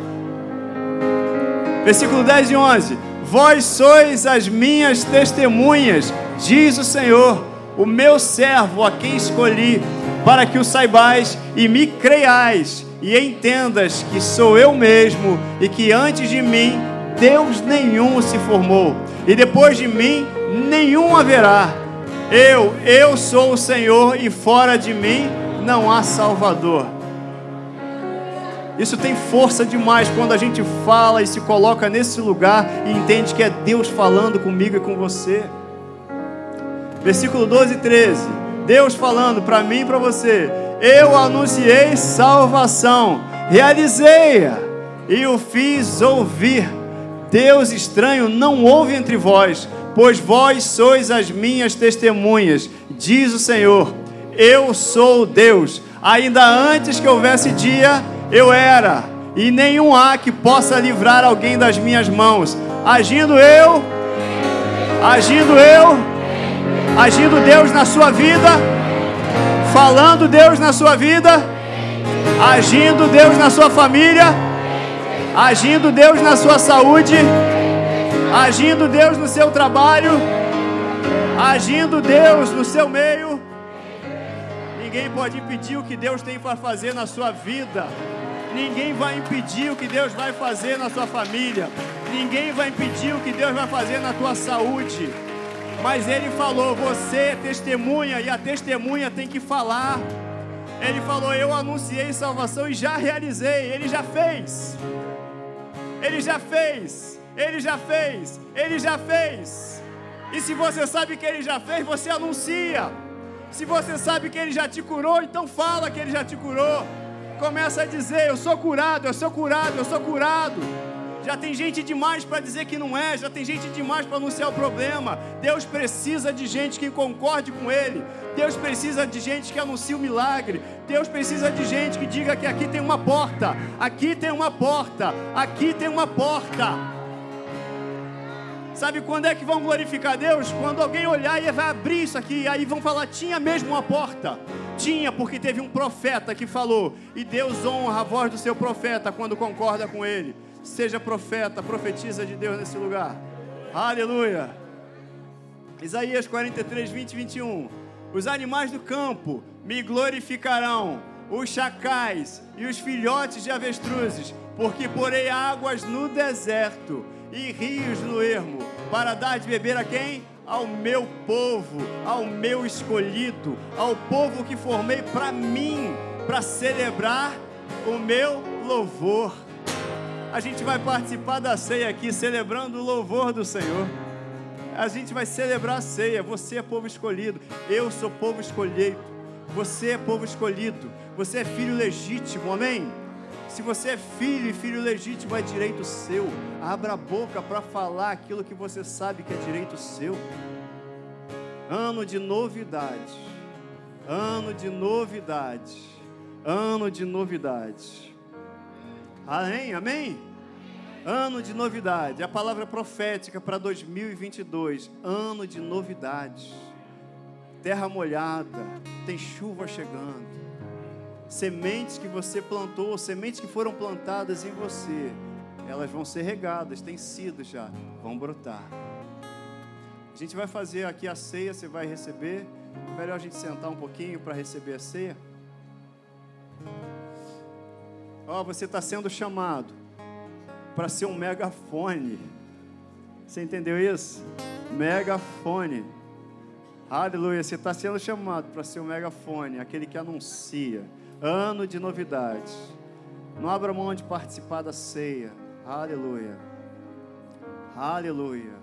Speaker 1: Versículo 10 e 11: Vós sois as minhas testemunhas, diz o Senhor, o meu servo a quem escolhi, para que o saibais e me creiais, e entendas que sou eu mesmo, e que antes de mim Deus nenhum se formou, e depois de mim nenhum haverá. Eu, eu sou o Senhor, e fora de mim não há Salvador. Isso tem força demais quando a gente fala e se coloca nesse lugar e entende que é Deus falando comigo e com você. Versículo 12 e 13. Deus falando para mim e para você: Eu anunciei salvação, realizei-a e o fiz ouvir. Deus estranho não houve entre vós, pois vós sois as minhas testemunhas, diz o Senhor. Eu sou Deus. Ainda antes que houvesse dia, eu era, e nenhum há que possa livrar alguém das minhas mãos. Agindo eu, agindo eu, agindo Deus na sua vida, falando Deus na sua vida, agindo Deus na sua família, agindo Deus na sua saúde, agindo Deus no seu trabalho, agindo Deus no seu meio. Ninguém pode impedir o que Deus tem para fazer na sua vida. Ninguém vai impedir o que Deus vai fazer na sua família. Ninguém vai impedir o que Deus vai fazer na tua saúde. Mas ele falou: você é testemunha e a testemunha tem que falar. Ele falou: eu anunciei salvação e já realizei. Ele já fez. Ele já fez. Ele já fez. Ele já fez. E se você sabe que ele já fez, você anuncia. Se você sabe que ele já te curou, então fala que ele já te curou. Começa a dizer: Eu sou curado, eu sou curado, eu sou curado. Já tem gente demais para dizer que não é, já tem gente demais para anunciar o problema. Deus precisa de gente que concorde com Ele. Deus precisa de gente que anuncie o milagre. Deus precisa de gente que diga que aqui tem uma porta, aqui tem uma porta, aqui tem uma porta. Sabe quando é que vão glorificar Deus? Quando alguém olhar e vai abrir isso aqui, aí vão falar: tinha mesmo uma porta. Tinha, porque teve um profeta que falou, e Deus honra a voz do seu profeta quando concorda com ele. Seja profeta, profetiza de Deus nesse lugar. Aleluia. Isaías 43, 20 e 21. Os animais do campo me glorificarão, os chacais e os filhotes de avestruzes, porque porei águas no deserto e rios no ermo, para dar de beber a quem? Ao meu povo, ao meu escolhido, ao povo que formei para mim, para celebrar o meu louvor. A gente vai participar da ceia aqui, celebrando o louvor do Senhor. A gente vai celebrar a ceia. Você é povo escolhido, eu sou povo escolhido. Você é povo escolhido, você é filho legítimo, amém? Se você é filho e filho legítimo, é direito seu. Abra a boca para falar aquilo que você sabe que é direito seu. Ano de novidade. Ano de novidade. Ano de novidade. Amém? Amém? Ano de novidade. A palavra profética para 2022. Ano de novidade. terra molhada, tem chuva chegando. Sementes que você plantou, sementes que foram plantadas em você, elas vão ser regadas, têm sido já, vão brotar. A gente vai fazer aqui a ceia, você vai receber. Melhor a gente sentar um pouquinho para receber a ceia. Ó, oh, você está sendo chamado para ser um megafone. Você entendeu isso? Megafone. Aleluia. Você está sendo chamado para ser um megafone, aquele que anuncia. Ano de novidades. Não abra mão de participar da ceia. Aleluia. Aleluia.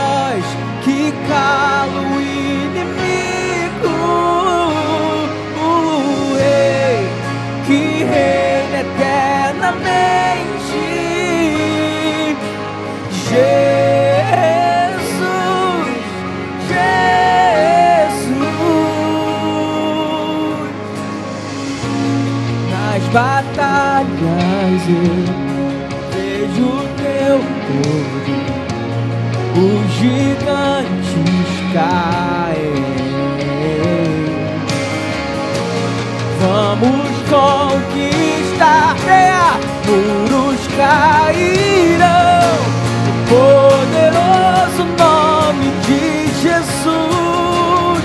Speaker 2: vejo teu poder, os gigantes caem. Vamos conquistar terra, muros cairão, o poderoso nome de Jesus.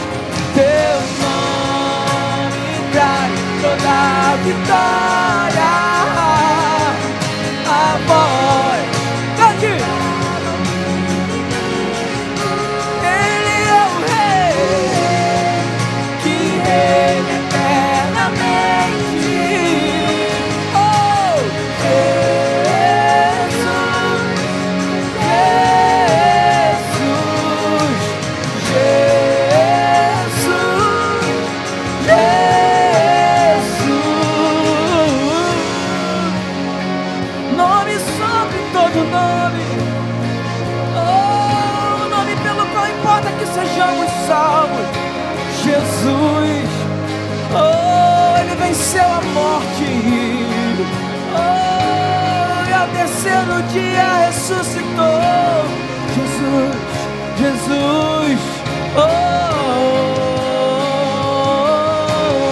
Speaker 2: Teu nome traz toda
Speaker 1: a vitória. dia ressuscitou. Jesus, Jesus, oh. oh, oh.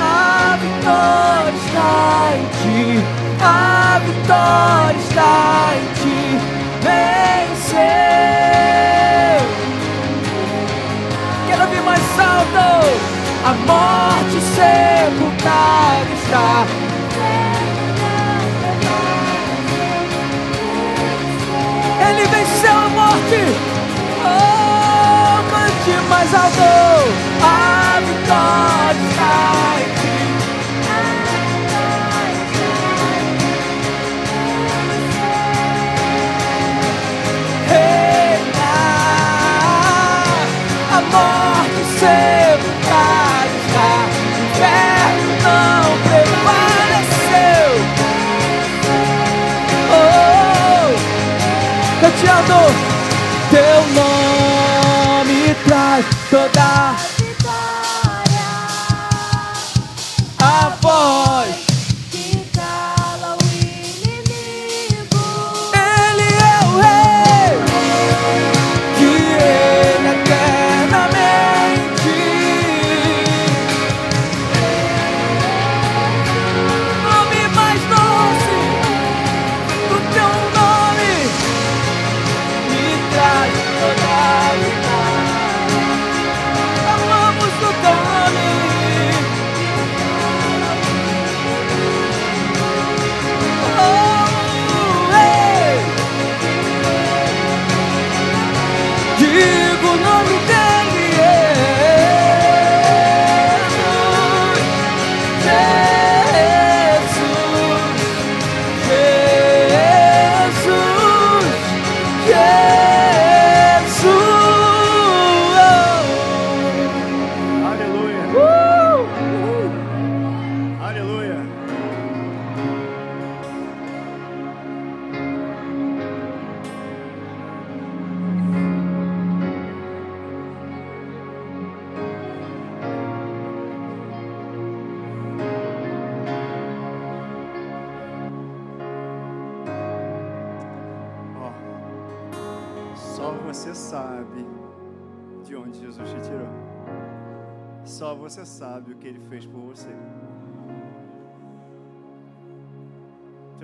Speaker 1: A vitória está aqui, a vitória está em
Speaker 2: ti. Venceu. Quero ouvir mais alto. Amor. forte. Oh, mande mais alto.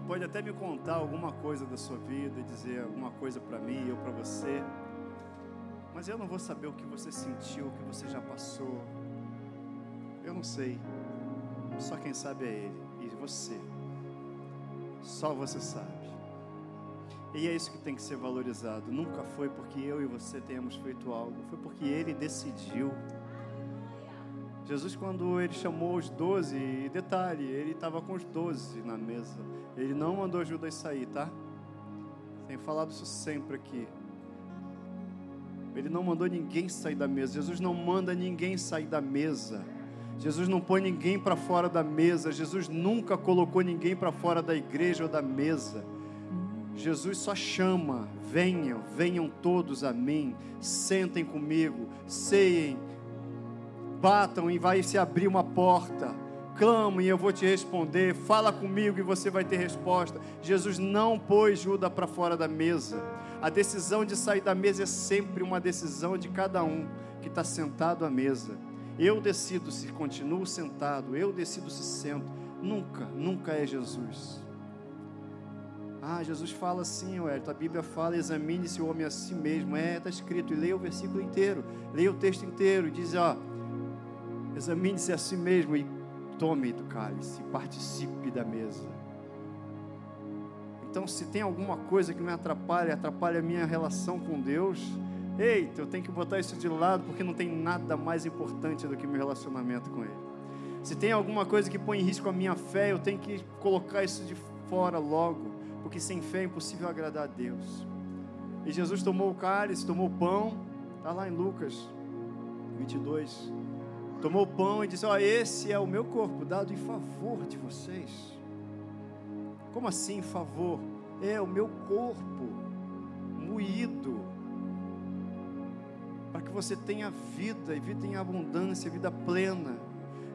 Speaker 1: Pode até me contar alguma coisa da sua vida, dizer alguma coisa para mim, eu para você. Mas eu não vou saber o que você sentiu, o que você já passou. Eu não sei. Só quem sabe é Ele e você. Só você sabe. E é isso que tem que ser valorizado. Nunca foi porque eu e você tenhamos feito algo, foi porque Ele decidiu. Jesus, quando ele chamou os doze, e detalhe, ele estava com os doze na mesa. Ele não mandou Judas sair, tá? Tenho falado isso sempre aqui. Ele não mandou ninguém sair da mesa. Jesus não manda ninguém sair da mesa. Jesus não põe ninguém para fora da mesa. Jesus nunca colocou ninguém para fora da igreja ou da mesa. Jesus só chama: venham, venham todos a mim, sentem comigo, ceiem, batam e vai se abrir uma porta. Clamo e eu vou te responder. Fala comigo e você vai ter resposta. Jesus não pôs Judas para fora da mesa. A decisão de sair da mesa é sempre uma decisão de cada um que está sentado à mesa. Eu decido se continuo sentado, eu decido se sento. Nunca, nunca é Jesus. Ah, Jesus fala assim, ué, a Bíblia fala, examine-se o homem a si mesmo. É, está escrito, e leia o versículo inteiro, leia o texto inteiro, diz, ó, examine-se a si mesmo e tome do cálice, participe da mesa. Então, se tem alguma coisa que me atrapalha, atrapalha a minha relação com Deus, eita, eu tenho que botar isso de lado, porque não tem nada mais importante do que meu relacionamento com Ele. Se tem alguma coisa que põe em risco a minha fé, eu tenho que colocar isso de fora logo, porque sem fé é impossível agradar a Deus. E Jesus tomou o cálice, tomou o pão, está lá em Lucas 22. Tomou o pão e disse: Ó, oh, esse é o meu corpo dado em favor de vocês. Como assim, favor? É o meu corpo moído para que você tenha vida e vida em abundância, vida plena.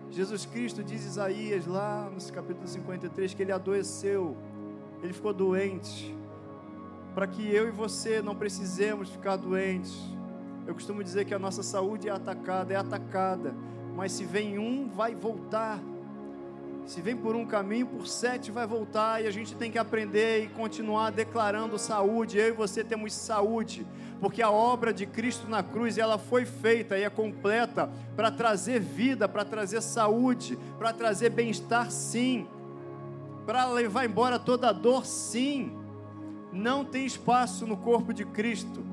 Speaker 1: Jesus Cristo diz Isaías lá no capítulo 53 que ele adoeceu, ele ficou doente, para que eu e você não precisemos ficar doentes. Eu costumo dizer que a nossa saúde é atacada, é atacada, mas se vem um, vai voltar. Se vem por um caminho, por sete vai voltar e a gente tem que aprender e continuar declarando saúde. Eu e você temos saúde, porque a obra de Cristo na cruz ela foi feita e é completa para trazer vida, para trazer saúde, para trazer bem-estar, sim, para levar embora toda a dor, sim. Não tem espaço no corpo de Cristo,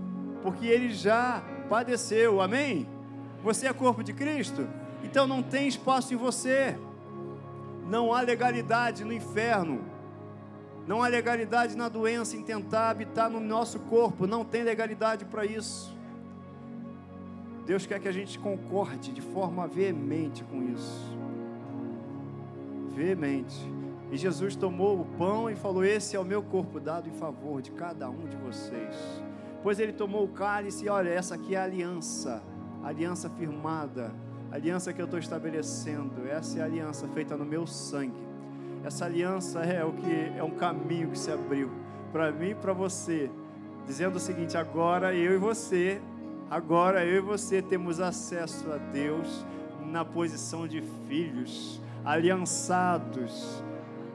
Speaker 1: porque Ele já padeceu. Amém? Você é corpo de Cristo, então não tem espaço em você. Não há legalidade no inferno. Não há legalidade na doença em tentar habitar no nosso corpo. Não tem legalidade para isso. Deus quer que a gente concorde de forma veemente com isso. Veemente. E Jesus tomou o pão e falou: Esse é o meu corpo dado em favor de cada um de vocês. Pois ele tomou o cálice e olha, essa aqui é a aliança, aliança firmada aliança que eu estou estabelecendo, essa é a aliança feita no meu sangue. Essa aliança é o que é um caminho que se abriu para mim e para você, dizendo o seguinte: agora eu e você, agora eu e você temos acesso a Deus na posição de filhos, aliançados,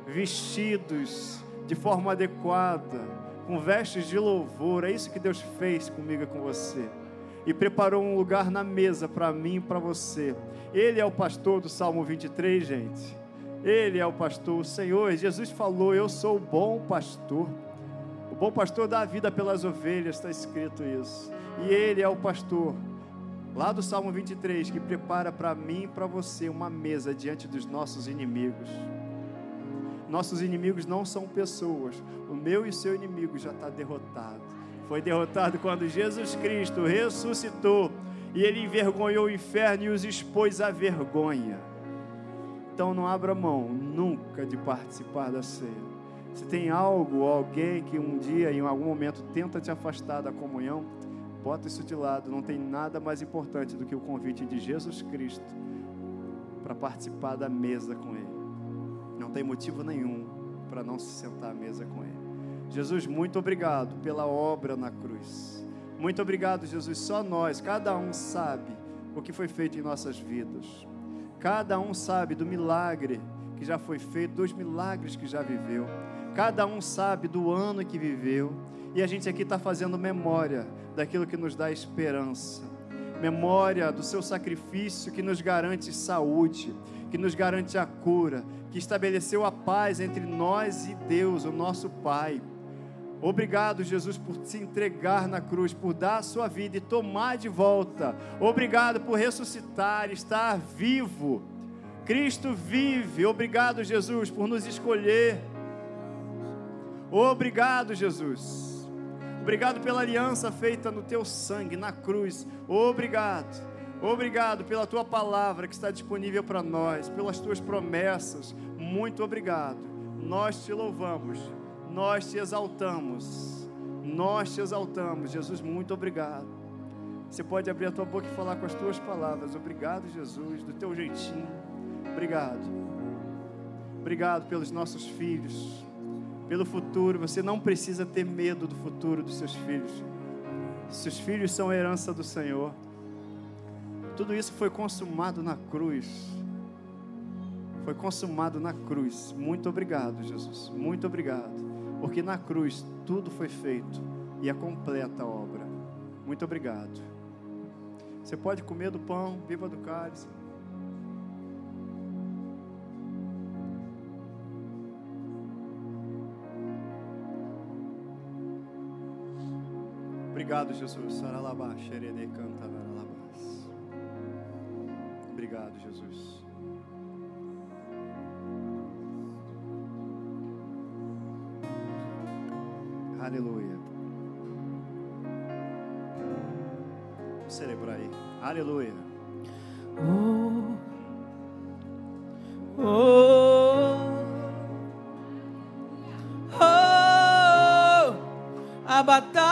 Speaker 1: vestidos de forma adequada, com vestes de louvor. É isso que Deus fez comigo e com você e preparou um lugar na mesa para mim e para você. Ele é o pastor do Salmo 23, gente. Ele é o pastor, o Senhor. Jesus falou: Eu sou o bom pastor. O bom pastor dá a vida pelas ovelhas, está escrito isso. E Ele é o pastor, lá do Salmo 23, que prepara para mim e para você uma mesa diante dos nossos inimigos. Nossos inimigos não são pessoas, o meu e o seu inimigo já está derrotado foi derrotado quando Jesus Cristo ressuscitou e ele envergonhou o inferno e os expôs à vergonha. Então não abra mão nunca de participar da ceia. Se tem algo alguém que um dia, em algum momento, tenta te afastar da comunhão, bota isso de lado. Não tem nada mais importante do que o convite de Jesus Cristo para participar da mesa com Ele. Não tem motivo nenhum para não se sentar à mesa com Ele. Jesus, muito obrigado pela obra na cruz. Muito obrigado, Jesus. Só nós, cada um sabe o que foi feito em nossas vidas. Cada um sabe do milagre que já foi feito, dos milagres que já viveu. Cada um sabe do ano que viveu. E a gente aqui está fazendo memória daquilo que nos dá esperança. Memória do seu sacrifício que nos garante saúde, que nos garante a cura, que estabeleceu a paz entre nós e Deus, o nosso Pai. Obrigado, Jesus, por se entregar na cruz, por dar a sua vida e tomar de volta. Obrigado por ressuscitar, estar vivo. Cristo vive. Obrigado, Jesus, por nos escolher. Obrigado, Jesus. Obrigado pela aliança feita no teu sangue, na cruz. Obrigado. Obrigado pela tua palavra que está disponível para nós, pelas tuas promessas. Muito obrigado. Nós te louvamos, nós te exaltamos, nós te exaltamos. Jesus, muito obrigado. Você pode abrir a tua boca e falar com as tuas palavras. Obrigado, Jesus, do teu jeitinho. Obrigado. Obrigado pelos nossos filhos, pelo futuro. Você não precisa ter medo do futuro dos seus filhos. Seus filhos são a herança do Senhor. Tudo isso foi consumado na cruz. Foi consumado na cruz. Muito obrigado, Jesus. Muito obrigado. Porque na cruz tudo foi feito e é completa a obra. Muito obrigado. Você pode comer do pão, viva do cálice. Obrigado, Jesus. Obrigado, Jesus. Aleluia. Vamos celebrar aí. Aleluia.
Speaker 2: Oh, oh, oh, a batalha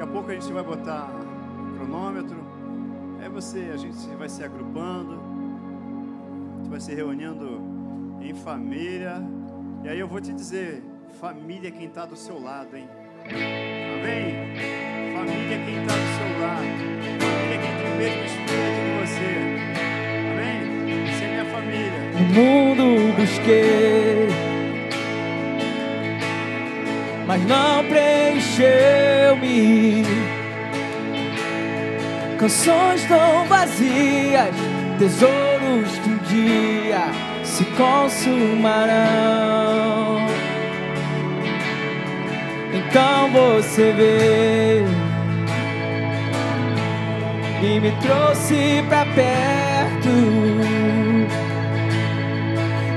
Speaker 1: Daqui a pouco a gente vai botar o cronômetro. Aí você, a gente vai se agrupando. Vai se reunindo em família. E aí eu vou te dizer, família é quem está do seu lado, hein? Amém? Família é quem está do seu lado. Família é quem tem o mesmo espírito que você. Amém? Você é minha família.
Speaker 2: No mundo busquei, mas não preencheu-me. Canções tão vazias, tesouros um dia se consumarão. Então você veio e me trouxe pra perto.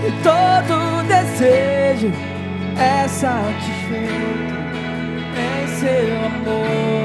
Speaker 2: E todo desejo é satisfeito amor.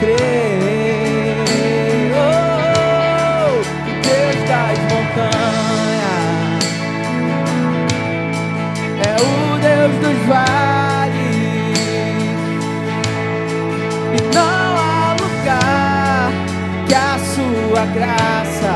Speaker 2: Encontrei. Oh, Deus das montanhas é o Deus dos vales. E não há lugar que a sua graça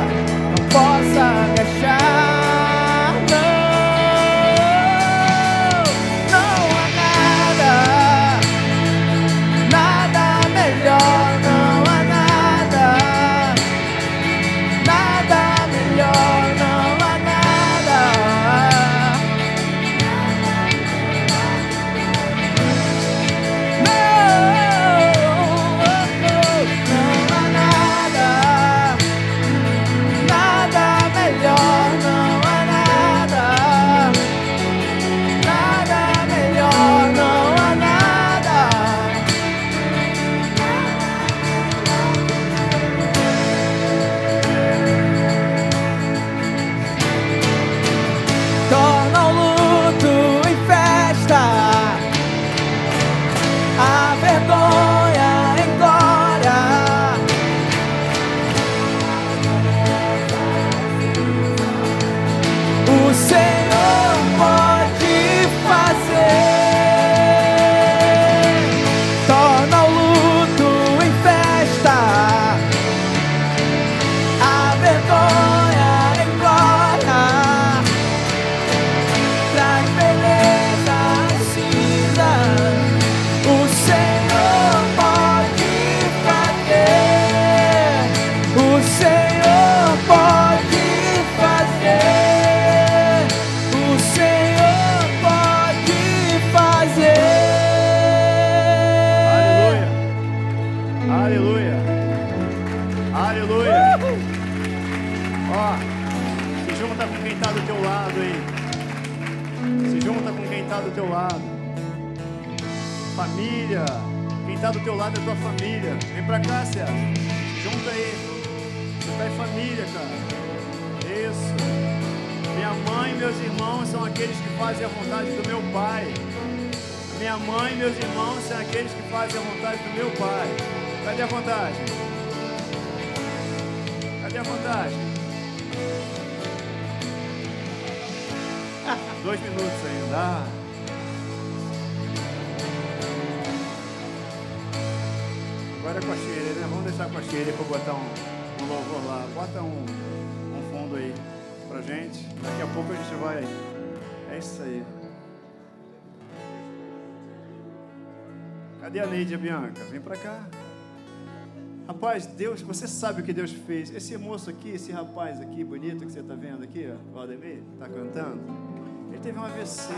Speaker 1: Cadê a Neide e a Bianca? Vem pra cá. Rapaz, Deus, você sabe o que Deus fez. Esse moço aqui, esse rapaz aqui, bonito que você está vendo aqui, ó, o Ademir, está cantando. Ele teve um AVC,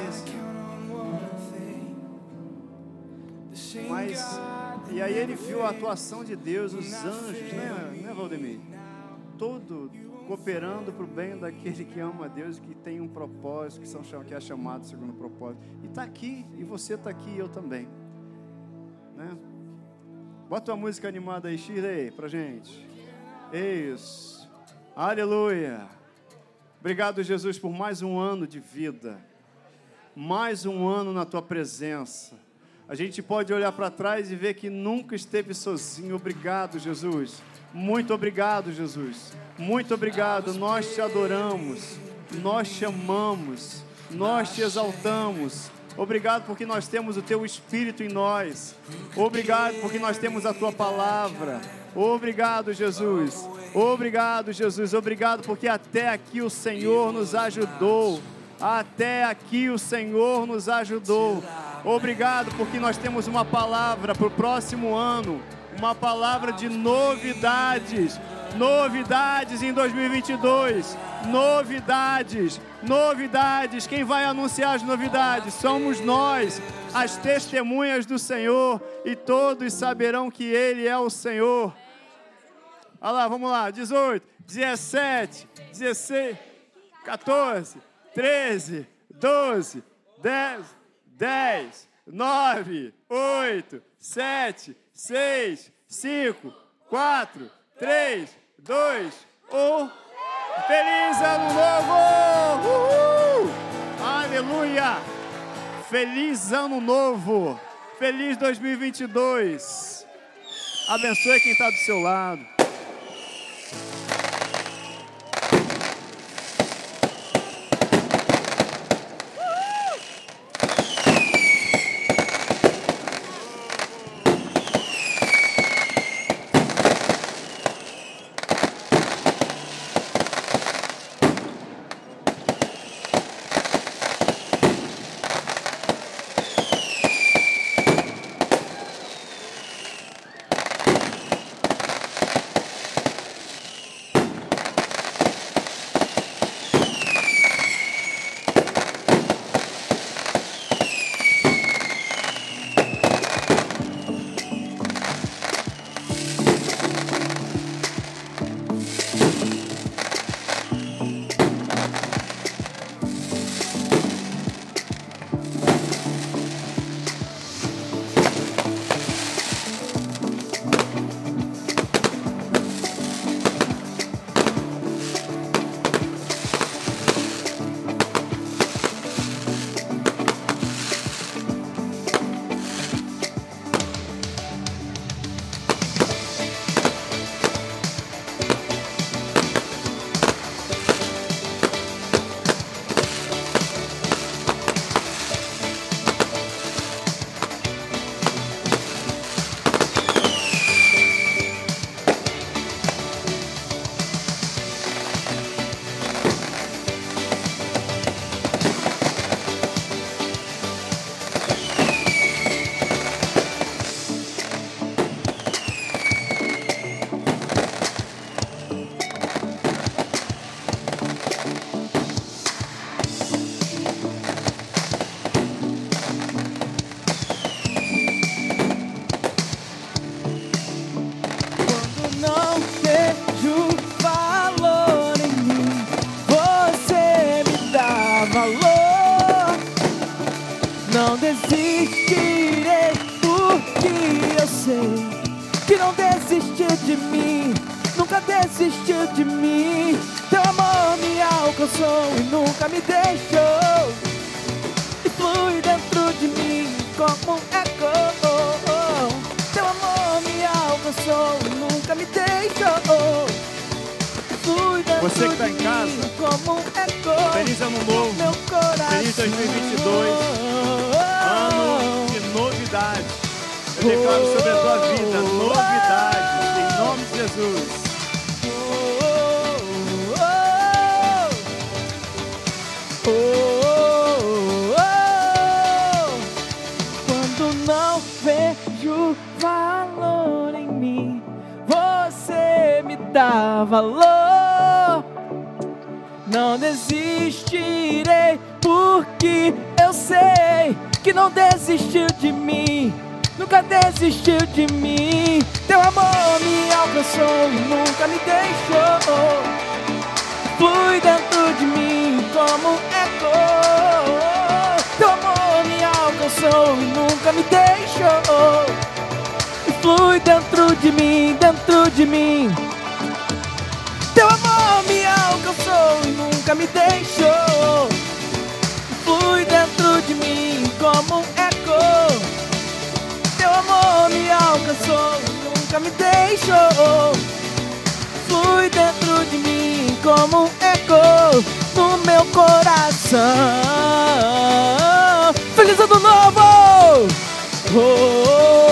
Speaker 1: mas e aí ele viu a atuação de Deus, os anjos, né, né Valdemir? Todo cooperando para o bem daquele que ama a Deus que tem um propósito, que, são, que é chamado segundo o propósito. E está aqui, e você está aqui, e eu também. Né? Bota uma música animada aí, Shirley, pra gente. Isso. Aleluia. Obrigado, Jesus, por mais um ano de vida. Mais um ano na tua presença. A gente pode olhar para trás e ver que nunca esteve sozinho. Obrigado, Jesus. Muito obrigado, Jesus. Muito obrigado. Nós te adoramos. nós te amamos, nós te exaltamos. Obrigado porque nós temos o teu Espírito em nós. Obrigado porque nós temos a tua palavra. Obrigado, Jesus. Obrigado, Jesus. Obrigado porque até aqui o Senhor nos ajudou. Até aqui o Senhor nos ajudou. Obrigado porque nós temos uma palavra para o próximo ano. Uma palavra de novidades. Novidades em 2022. Novidades. Novidades. Quem vai anunciar as novidades? Somos nós, as testemunhas do Senhor. E todos saberão que Ele é o Senhor. Olha lá, vamos lá. 18, 17, 16, 14, 13, 12, 10, 10, 9, 8, 7, 6, 5, 4, 3, 2, 1. Feliz Ano Novo! Uhul! Aleluia! Feliz Ano Novo! Feliz 2022! Abençoe quem está do seu lado.
Speaker 2: Você que
Speaker 1: tá
Speaker 2: de
Speaker 1: em casa. Feliz Ano Novo. Feliz 2022. Ano de novidades. Eu declaro sobre a tua vida novidades, em nome de Jesus.
Speaker 2: Dá valor. Não desistirei, porque eu sei que não desistiu de mim, nunca desistiu de mim. Teu amor me alcançou e nunca me deixou flui dentro de mim como um eco. Teu amor me alcançou e nunca me deixou. Flui dentro de mim, dentro de mim. Alcançou e nunca me deixou. Flui dentro de mim como um eco. Teu amor me alcançou e nunca me deixou flui dentro de mim como um eco. no meu coração. Feliz ano novo! Oh, oh, oh.